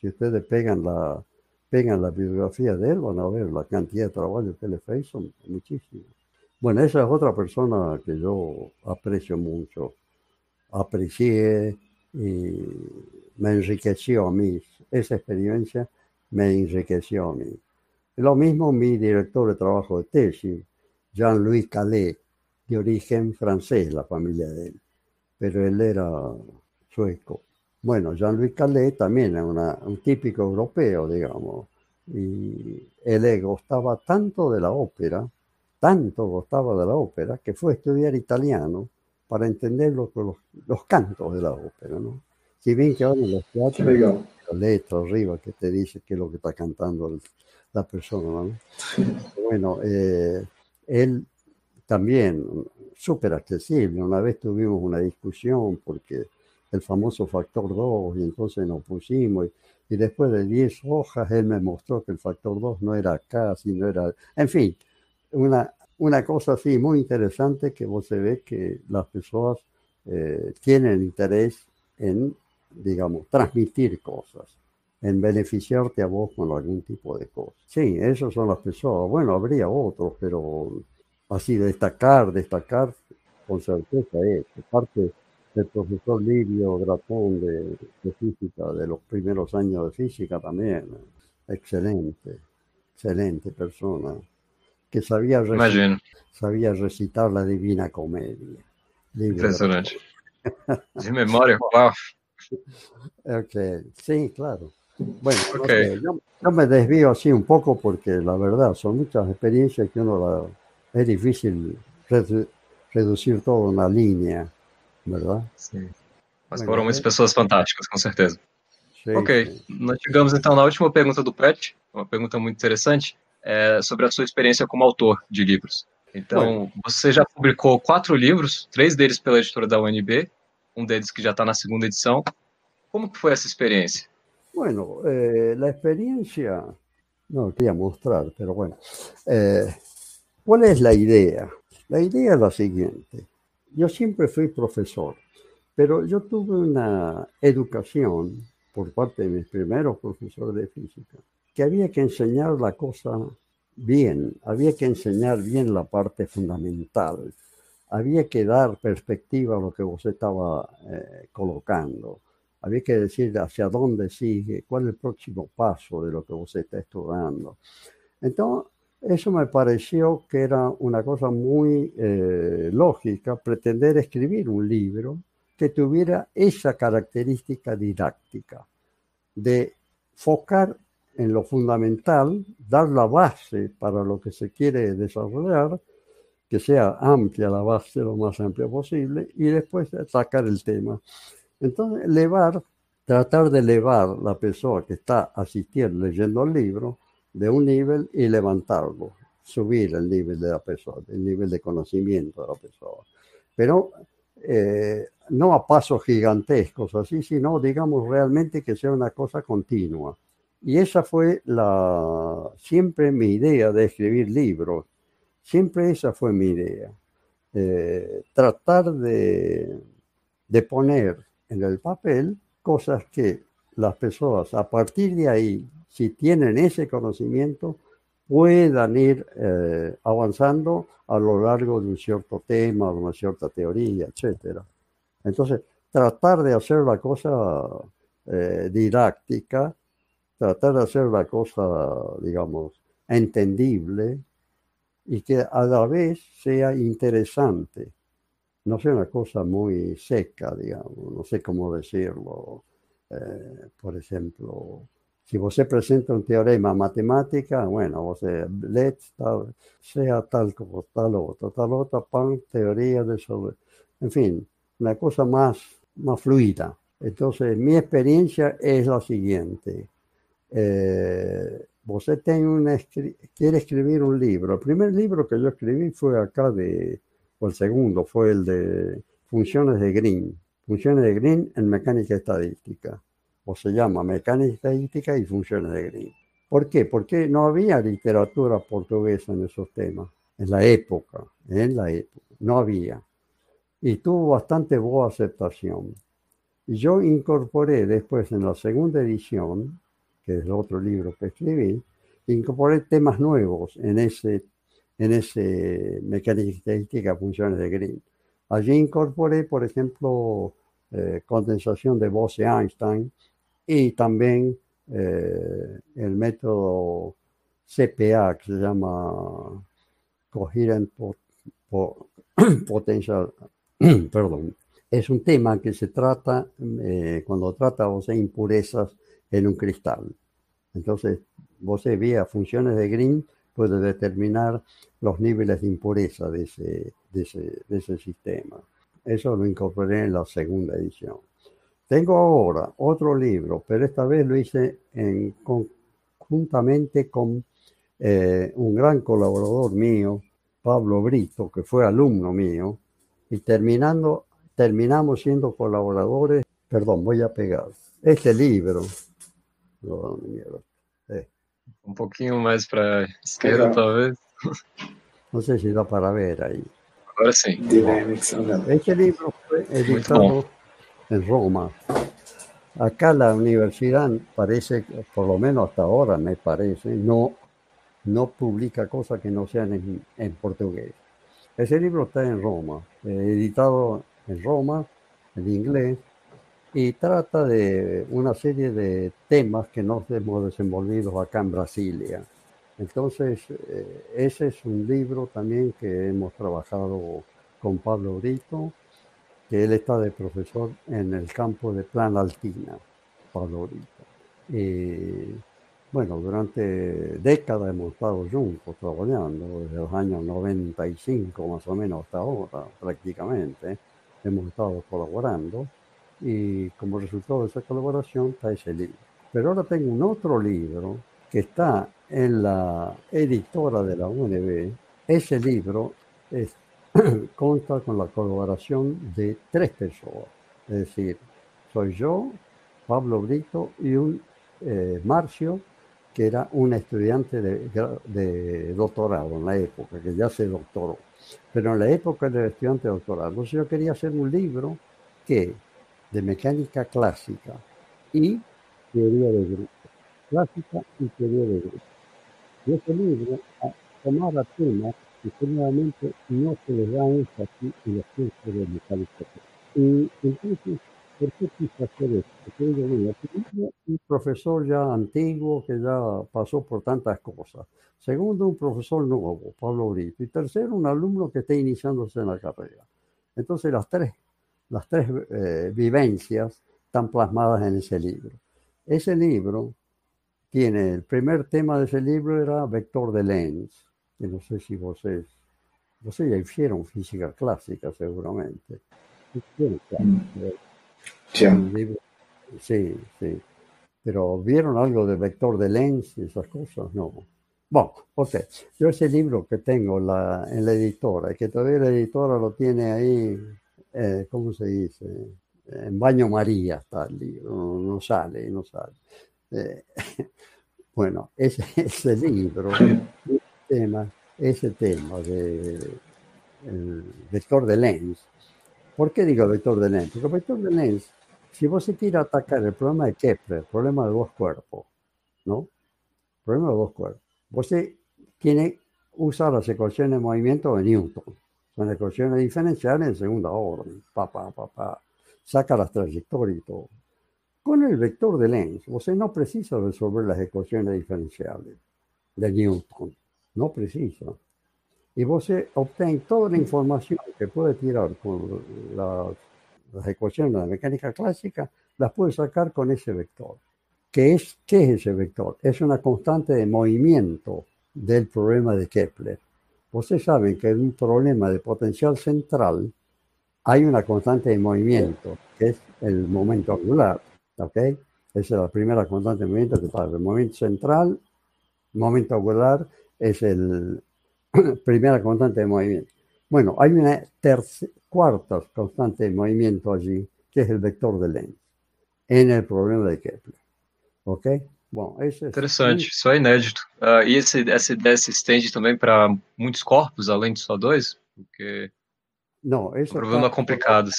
Si ustedes pegan la, pegan la biografía de él, van a ver la cantidad de trabajo que le hizo, muchísimo. Bueno, esa es otra persona que yo aprecio mucho. Aprecié y me enriqueció a mí. Esa experiencia me enriqueció a mí. Lo mismo mi director de trabajo de tesis, Jean-Louis Calais, de origen francés, la familia de él, pero él era sueco. Bueno, Jean-Louis Calais también es un típico europeo, digamos, y él gustaba tanto de la ópera, tanto gustaba de la ópera, que fue a estudiar italiano para entender los, los, cantos de la ópera, ¿no? Si bien que ahora en los teatros, la letra arriba que te dice qué es lo que está cantando la persona, ¿no? Bueno, eh, él también súper accesible. Una vez tuvimos una discusión porque el famoso factor 2 y entonces nos pusimos y, después de 10 hojas él me mostró que el factor 2 no era acá, sino era... En fin, una, una cosa así muy interesante que vos se ve que las personas eh, tienen interés en, digamos, transmitir cosas en beneficiarte a vos con algún tipo de cosa. Sí, esas son las personas. Bueno, habría otros, pero así destacar, destacar con certeza es. Parte del profesor Livio Gratón de, física, de los primeros años de física también. Excelente, excelente persona. Que sabía recitar, sabía recitar la Divina Comedia. Impresionante. De memoria, wow. Ok, sí, claro. Bueno, yo, me desvío así un poco porque la verdad son muchas experiencias que uno la, es difícil reducir todo en una línea, ¿verdad? Sim. Mas bueno, foram muitas é... pessoas fantásticas, com certeza. Sim, ok, sim. nós chegamos então na última pergunta do Pet, uma pergunta muito interessante, é sobre a sua experiência como autor de livros. Então, você já publicou quatro livros, três deles pela editora da UNB, um deles que já está na segunda edição. Como que foi essa experiência? Bueno, eh, la experiencia, no quería mostrar, pero bueno, eh, ¿cuál es la idea? La idea es la siguiente. Yo siempre fui profesor Pero yo tuve una educación por parte de mis primeros profesores de física, que había que enseñar la cosa bien, había que enseñar bien la parte fundamental, había que dar perspectiva a lo que vos estaba eh, colocando, había que decir hacia dónde sigue, cuál es el próximo paso de lo que vos está estudiando. Entonces, eso me pareció que era una cosa muy eh, lógica, pretender escribir un libro que tuviera esa característica didáctica, de focar en lo fundamental, dar la base para lo que se quiere desarrollar, que sea amplia la base, lo más amplia posible, y después sacar el tema. Entonces, elevar, tratar de elevar la persona que está asistiendo, leyendo el libro, de un nivel y levantarlo, subir el nivel de la persona, el nivel de conocimiento de la persona. Pero eh, no a pasos gigantescos así, sino digamos realmente que sea una cosa continua. Y esa fue la, siempre mi idea de escribir libros, siempre esa fue mi idea. Eh, tratar de, de poner en el papel cosas que las personas a partir de ahí si tienen ese conocimiento, puedan ir eh, avanzando a lo largo de un cierto tema, de una cierta teoría, etc. Entonces, tratar de hacer la cosa eh, didáctica, tratar de hacer la cosa, digamos, entendible y que a la vez sea interesante, no sea una cosa muy seca, digamos, no sé cómo decirlo. Eh, por ejemplo, si se presenta un teorema matemática, bueno, vos lee tal, sea tal como tal otro, tal otra, pan, teoría de sobre, en fin, una cosa más, más fluida. Entonces, mi experiencia es la siguiente. Eh, vos una, quiere escribir un libro. El primer libro que yo escribí fue acá de, o el segundo fue el de funciones de Green, funciones de Green en mecánica estadística o se llama Mecánica Estadística y Funciones de Green. ¿Por qué? Porque no había literatura portuguesa en esos temas, en la época, en la época, no había. Y tuvo bastante buena aceptación. Y yo incorporé después en la segunda edición, que es el otro libro que escribí, incorporé temas nuevos en ese, en ese Mecánica Estadística Funciones de Green. Allí incorporé, por ejemplo, eh, condensación de Bose-Einstein, y también eh, el método CPA, que se llama Coherent Potential, perdón, es un tema que se trata eh, cuando trata de impurezas en un cristal. Entonces, vos vía funciones de Green puede determinar los niveles de impureza de ese, de ese, de ese sistema. Eso lo incorporé en la segunda edición. Tengo ahora otro libro, pero esta vez lo hice en, conjuntamente con eh, un gran colaborador mío, Pablo Brito, que fue alumno mío, y terminando, terminamos siendo colaboradores. Perdón, voy a pegar. Este libro. Eh. Un poquito más para izquierda, tal vez. No sé si da para ver ahí. Ahora sí. Este libro fue editado en Roma. Acá la universidad parece, por lo menos hasta ahora me parece, no, no publica cosas que no sean en, portugués. Ese libro está en Roma, eh, editado en Roma, en inglés, y trata de una serie de temas que nos hemos desenvolvido acá en Brasilia. Entonces, eh, ese es un libro también que hemos trabajado con Pablo Brito que él está de profesor en el campo de Plan Altina, Pablo Y bueno, durante décadas hemos estado juntos trabajando, desde los años 95 más o menos hasta ahora prácticamente, hemos estado colaborando y como resultado de esa colaboración está ese libro. Pero ahora tengo un otro libro que está en la editora de la UNB. Ese libro es consta con la colaboración de tres personas. Es decir, soy yo, Pablo Brito y un eh, Marcio, que era un estudiante de, doctorado en la época, que ya se doctoró. Pero en la época era estudiante de doctorado. Entonces yo quería hacer un libro que de mecánica clásica y teoría de grupos. Clásica y teoría de grupos. Y ese libro tomaba temas que generalmente no se les da énfasis en los cursos de mecánica Y entonces, ¿por qué quise hacer esto? Porque digo, bueno, un profesor ya antiguo que ya pasó por tantas cosas. Segundo, un profesor nuevo, Pablo Brito. Y tercero, un alumno que está iniciándose en la carrera. Entonces, las tres, las tres eh, vivencias están plasmadas en ese libro. Ese libro tiene, el primer tema de ese libro era vector de Lenz, que no sé si ustedes, sé, ya hicieron física clásica seguramente. Sí, sí. Pero ¿vieron algo de vector de Lenz y esas cosas? No. Bueno, ok. Yo ese libro que tengo la, en la editora, que todavía la editora lo tiene ahí, eh, ¿cómo se dice? En baño María está el libro, no, sale, no sale. Eh, bueno, ese, ese libro, ese tema, ese tema de el vector de Lenz. ¿Por qué digo vector de Lenz? Porque vector de Lenz, si vos se quiere atacar el problema de Kepler, el problema de dos cuerpos, ¿no? El problema de dos cuerpos Usted tiene, usa las ecuaciones de movimiento de Newton. Son ecuaciones diferenciales en segunda orden. Pa, pa, pa, Saca las trayectorias y todo. Con el vector de Lenz, usted no precisa resolver las ecuaciones diferenciales de Newton. No precisa. Y usted obtiene toda la información que puede tirar con las, las ecuaciones de la mecánica clásica, las puede sacar con ese vector. ¿Qué es, ¿Qué es ese vector? Es una constante de movimiento del problema de Kepler. Ustedes saben que en un problema de potencial central hay una constante de movimiento, que es el momento angular. ¿Ok? Esa es la primera constante de movimiento que pasa. El momento central, momento angular, es la primera constante de movimiento. Bueno, hay una cuarta constante de movimiento allí, que es el vector de Lenz, en el problema de Kepler. Ok? Bom, esse, Interessante, isso é inédito. Uh, e esse, essa ideia se estende também para muitos corpos, além de só dois? Porque não, esse o problema é complicado.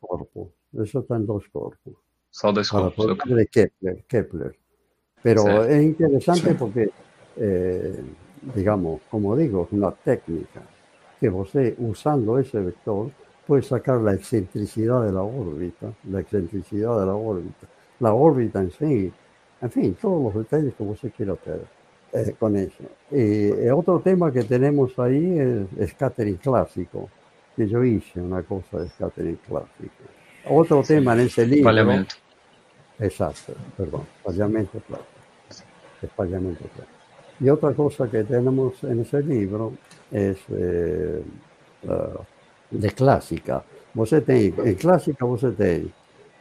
Corpo. Isso está em dois corpos. Só dois corpos. Okay. De Kepler, Kepler. Pero certo. es interesante porque, eh, digamos, como digo, es una técnica que você, usando ese vector, puede sacar la excentricidad de la órbita, la excentricidad de la órbita, la órbita en sí, en fin, todos los detalles que usted quiera hacer eh, con eso. Y eh, otro tema que tenemos ahí es scattering clásico, que yo hice una cosa de scattering clásico. Otro tema en ese libro. Fallamiento. Exacto, perdón, fallamiento clásico. Espallamiento clásico. Y otra cosa que tenemos en ese libro es eh, de clásica. Usted tiene, en clásica usted tiene,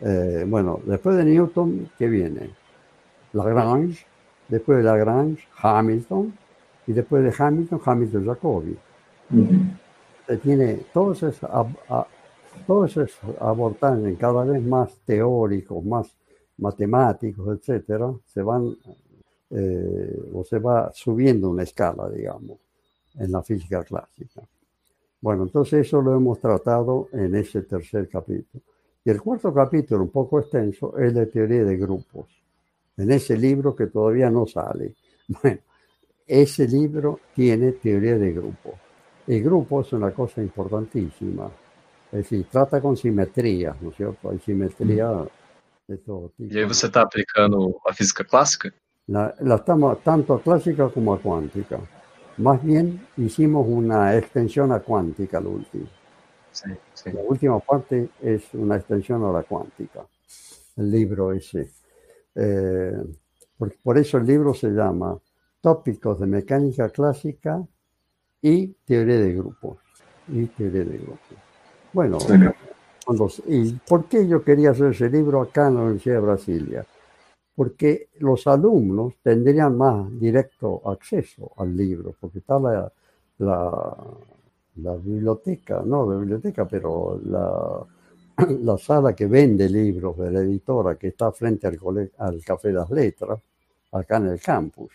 eh, bueno, después de Newton, ¿qué viene? Lagrange, después de Lagrange, Hamilton, y después de Hamilton, Hamilton-Jacobi. Tiene todos esos, todos esos abordajes cada vez más teóricos, más matemáticos, etcétera, se van eh, o se va subiendo una escala, digamos, en la física clásica. Bueno, entonces eso lo hemos tratado en ese tercer capítulo. Y el cuarto capítulo, un poco extenso, es la teoría de grupos en ese libro que todavía no sale. Bueno, ese libro tiene teoría de grupo. El grupo es una cosa importantísima. Es decir, trata con simetría, ¿no es cierto? Hay simetría de todo tipo. ¿Y ahí usted está aplicando la física clásica? La, la estamos tanto a clásica como a cuántica. Más bien hicimos una extensión a cuántica, lo último. Sí, sí. La última parte es una extensión a la cuántica. El libro ese. Eh, por, eso el libro se llama Tópicos de Mecánica Clásica y Teoría de Grupos. Y Teoría de Grupos. Bueno, ¿y por qué yo quería hacer ese libro acá en la Universidad de Brasilia? Porque los alumnos tendrían más directo acceso al libro, porque está la, la, la biblioteca, no la biblioteca, pero la, la sala que vende libros de la editora que está frente al, al Café las Letras, acá en el campus.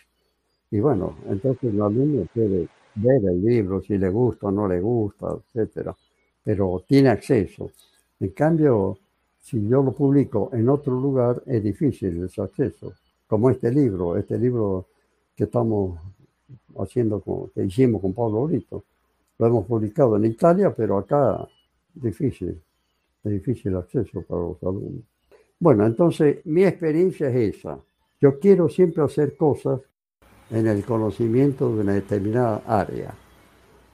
Y bueno, entonces el alumno puede ver el libro si le gusta o no le gusta, etcétera, pero tiene acceso. En cambio, si yo lo publico en otro lugar, es difícil ese acceso. Como este libro, este libro que estamos haciendo, con, que hicimos con Pablo Brito. Lo hemos publicado en Italia, pero acá difícil, es difícil acceso para los alumnos. Bueno, entonces mi experiencia es esa. Yo quiero siempre hacer cosas en el conocimiento de una determinada área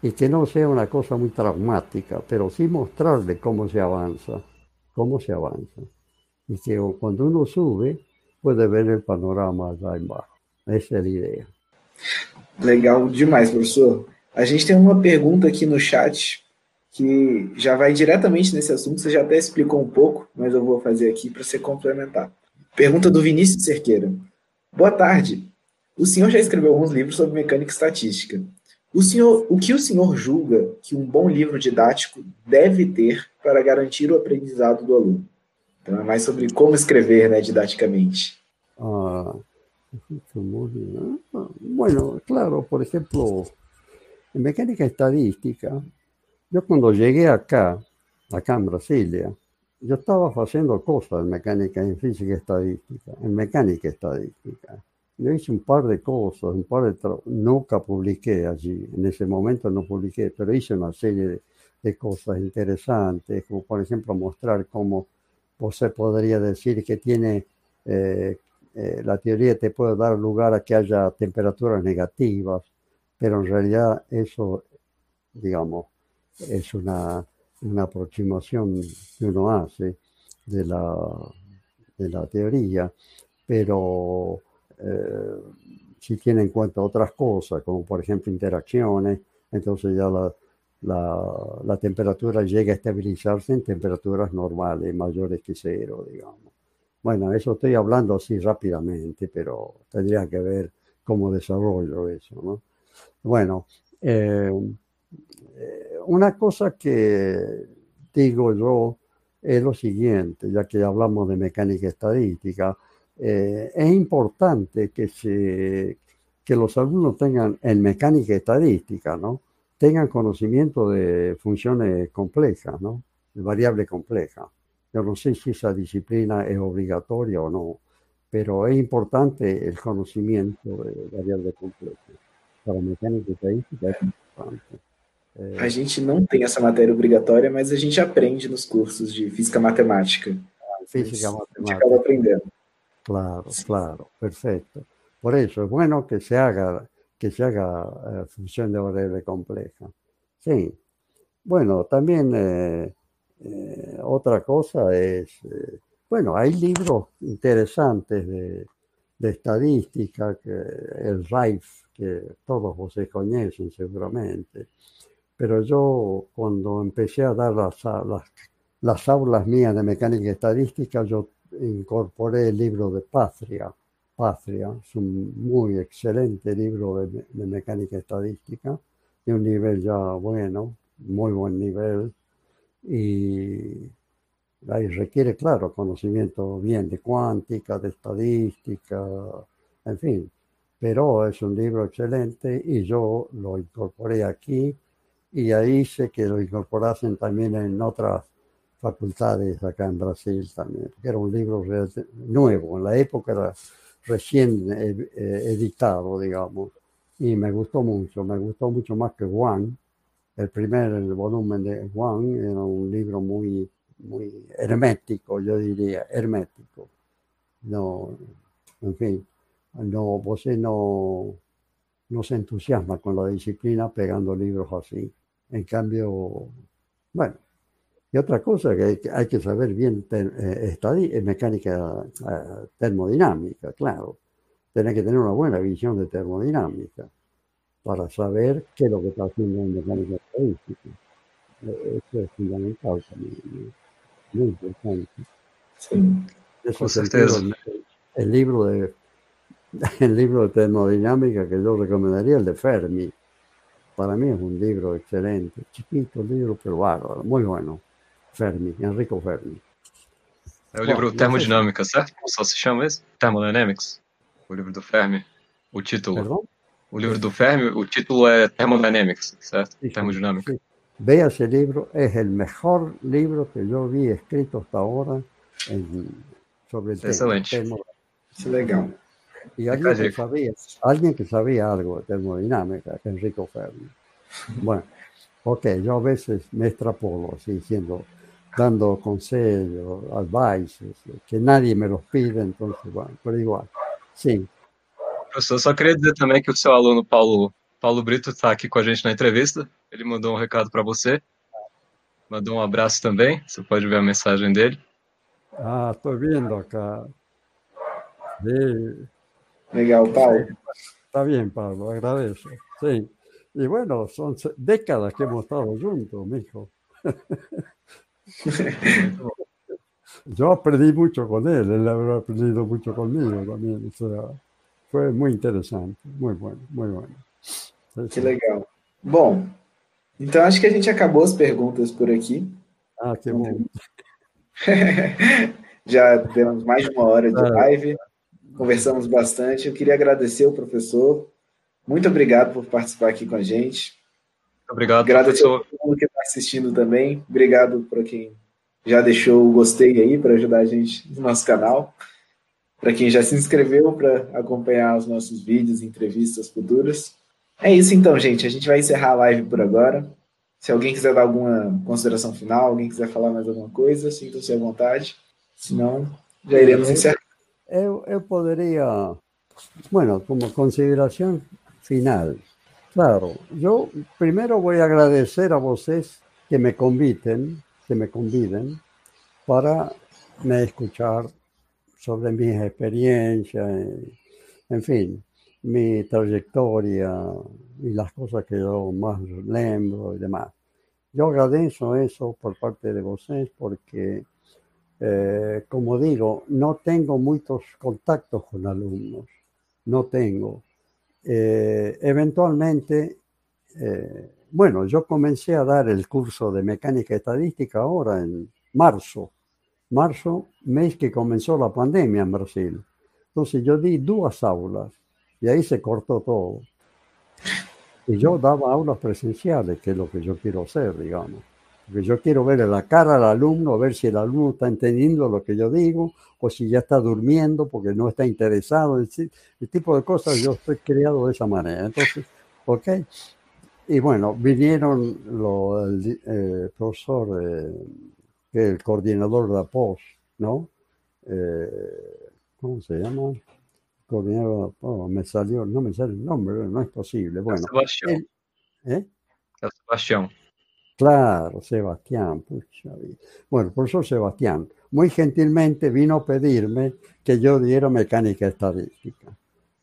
y que no sea una cosa muy traumática, pero sí mostrarle cómo se avanza, cómo se avanza. Y que cuando uno sube puede ver el panorama allá embaixo. Essa é a ideia. Legal demais, professor. A gente tem uma pergunta aqui no chat que já vai diretamente nesse assunto, você já até explicou um pouco, mas eu vou fazer aqui para você complementar. Pergunta do Vinícius Cerqueira. Boa tarde. O senhor já escreveu alguns livros sobre mecânica estatística. O, senhor, o que o senhor julga que um bom livro didático deve ter para garantir o aprendizado do aluno? Então é mais sobre como escrever né, didaticamente. Ah, bueno, claro, por ejemplo, en mecánica estadística, yo cuando llegué acá, acá en Brasilia, yo estaba haciendo cosas en mecánica, en física estadística, en mecánica estadística. Yo hice un par de cosas, un par de nunca publiqué allí, en ese momento no publiqué, pero hice una serie de, cosas interesantes, como por ejemplo mostrar cómo se podría decir que tiene eh, eh, la teoría te puede dar lugar a que haya temperaturas negativas, pero en realidad eso, digamos, es una, una aproximación que uno hace de la, de la teoría, pero eh, si tiene en cuenta otras cosas, como por ejemplo interacciones, entonces ya la, la, la, temperatura llega a estabilizarse en temperaturas normales, mayores que cero, digamos. Bueno, eso estoy hablando así rápidamente, pero tendría que ver cómo desarrollo eso, ¿no? Bueno, eh, una cosa que digo yo es lo siguiente, ya que hablamos de mecánica estadística, eh, es importante que, se, que los alumnos tengan en mecánica estadística, ¿no? Tengan conocimiento de funciones complejas, ¿no? De variables complejas. Yo no sé si esa disciplina es obligatoria o no, pero es importante el conocimiento de variables complejas. Para mecânica estadística é importante. É... A gente não tem essa matéria obrigatória, mas a gente aprende nos cursos de física matemática. Ah, física matemática. A gente acaba aprendendo. Claro, claro, perfecto. Por eso es bueno que se haga, que se haga eh, función de variable compleja. Sí. Bueno, también eh, eh, otra cosa es, eh, bueno, hay libros interesantes de, estadística, que el RAIF, que todos ustedes conocen seguramente, pero yo cuando empecé a dar las, las, aulas mías de mecánica estadística, yo incorporé el libro de Patria. Patria es un muy excelente libro de, de mecánica estadística, de un nivel ya bueno, muy buen nivel y ahí requiere, claro, conocimiento bien de cuántica, de estadística, en fin, pero es un libro excelente y yo lo incorporé aquí y ahí sé que lo incorporasen también en otras facultades acá en Brasil también, era un libro nuevo, en la época era recién eh, editado, digamos, y me gustó mucho, me gustó mucho más que Juan, el primer volumen de Juan era un libro muy, muy hermético, yo diría, hermético. No, en fin, no, José no, no se entusiasma con la disciplina pegando libros así. En cambio, bueno, y otra cosa que hay, que saber bien eh, es mecánica eh, termodinámica, claro. Tiene que tener una buena visión de termodinámica para saber qué es lo que está haciendo en mecánica estadística. Eh, eso es fundamental también, muy importante. Sí, Eso es el, el, libro de el libro de termodinámica que yo recomendaría, el de Fermi. Para mí es un libro excelente, chiquito libro, pero bárbaro, muy bueno. Fermi, Enrico Fermi. É o livro Termodinâmica, certo? Só se chama esse? Thermodynamics. O livro do Fermi. O título. Perdão? O livro do Fermi, o título é Thermodynamics, certo? Sim, Termodinâmica. vea ese libro, es el mejor libro que yo vi escrito hasta ahora en, sobre el tema. legal. Y alguien que, sabía, alguien que sabía algo de termodinámica, que Enrico Fermi. Bueno, ok, yo a veces me extrapolo, así diciendo, dando consejos, advices, que nadie me los pide, entonces, bueno, pero igual, sim. Professor, só queria dizer também que o seu aluno Paulo, Paulo Brito está aqui com a gente na entrevista. Ele mandou um recado para você. Mandou um abraço também. Você pode ver a mensagem dele. Ah, estou vendo acá. Sí. Legal, Paulo. Está bien, Pablo, agradezco. Sí. Y bueno, son décadas que hemos estado juntos, mijo. Yo aprendí mucho con él, él habrá aprendido mucho conmigo también. O sea, fue muy interesante, muy bueno, muy bueno. Que legal. Bom, então acho que a gente acabou as perguntas por aqui. Ah, que bom. Já demos mais de uma hora de live, conversamos bastante. Eu queria agradecer o professor. Muito obrigado por participar aqui com a gente. Obrigado, Agradecer a todo mundo que está assistindo também. Obrigado para quem já deixou o gostei aí para ajudar a gente no nosso canal. Para quem já se inscreveu para acompanhar os nossos vídeos e entrevistas futuras. É isso então, gente. A gente vai encerrar a live por agora. Se alguém quiser dar alguma consideração final, alguém quiser falar mais alguma coisa, sinta-se à vontade. Senão, já iremos encerrar. Eu, eu poderia, bueno, como consideração final, claro, yo primero voy a agradecer a vocês que me conviten, que me conviden para me escuchar sobre mis experiencias, en fin, mi trayectoria y las cosas que yo más lembro y demás. Yo agradezco eso por parte de vocês porque, eh, como digo, no tengo muchos contactos con alumnos, no tengo. Eh, eventualmente, eh, bueno, yo comencé a dar el curso de mecánica estadística ahora en marzo, marzo, mes que comenzó la pandemia en Brasil. Entonces yo di dos aulas y ahí se cortó todo. Y yo daba aulas presenciales, que es lo que yo quiero hacer, digamos. Porque yo quiero ver la cara al alumno, ver si el alumno está entendiendo lo que yo digo o si ya está durmiendo porque no está interesado. El, el tipo de cosas yo estoy criado de esa manera. Entonces, ok. Y bueno, vinieron lo, el eh, profesor, eh, el coordinador de la POS, ¿no? Eh, ¿Cómo se llama? coordinador, oh, me salió, no me sale el nombre, no es posible. Bueno, Sebastián. ¿eh? Sebastián. Claro, Sebastián. pucha vida. Bueno, el profesor Sebastián muy gentilmente vino a pedirme que yo diera mecánica estadística.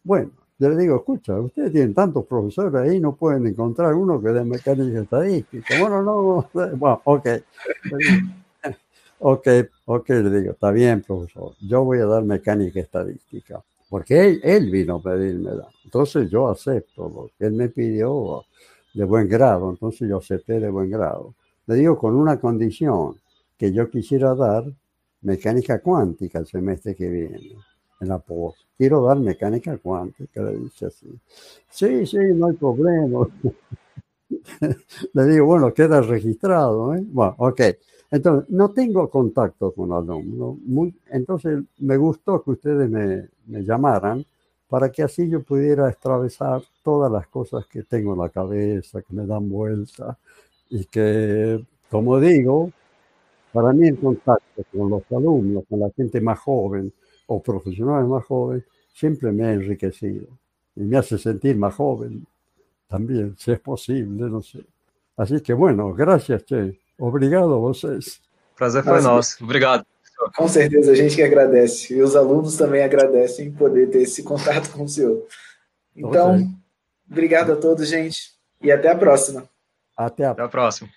Bueno, yo le digo, escucha, ustedes tienen tantos profesores ahí, no pueden encontrar uno que dé mecánica estadística. Bueno, no, bueno, ok. Ok, ok, le digo, está bien, profesor, yo voy a dar mecánica estadística, porque él, él vino a pedirme. Entonces yo acepto lo que él me pidió de buen grado, entonces yo acepté de buen grado. Le digo con una condición, que yo quisiera dar mecánica cuántica el semestre que viene, en la post. Quiero dar mecánica cuántica, le dice así. Sí, sí, no hay problema. le digo, bueno, queda registrado, ¿eh? Bueno, ok. Entonces, no tengo contacto con alumnos. Entonces, me gustó que ustedes me, me llamaran para que así yo pudiera atravesar todas las cosas que tengo en la cabeza, que me dan vuelta y que, como digo, para mí el contacto con los alumnos, con la gente más joven o profesionales más jóvenes, siempre me ha enriquecido y me hace sentir más joven también, si es posible, no sé. Así que bueno, gracias, Che. Obrigado a vocês. Prazer foi Nossa. nosso. Obrigado. Com certeza, a gente que agradece. E os alunos também agradecem poder ter esse contato com o senhor. Então, obrigado a todos, gente. E até a próxima. Até a Até a próxima.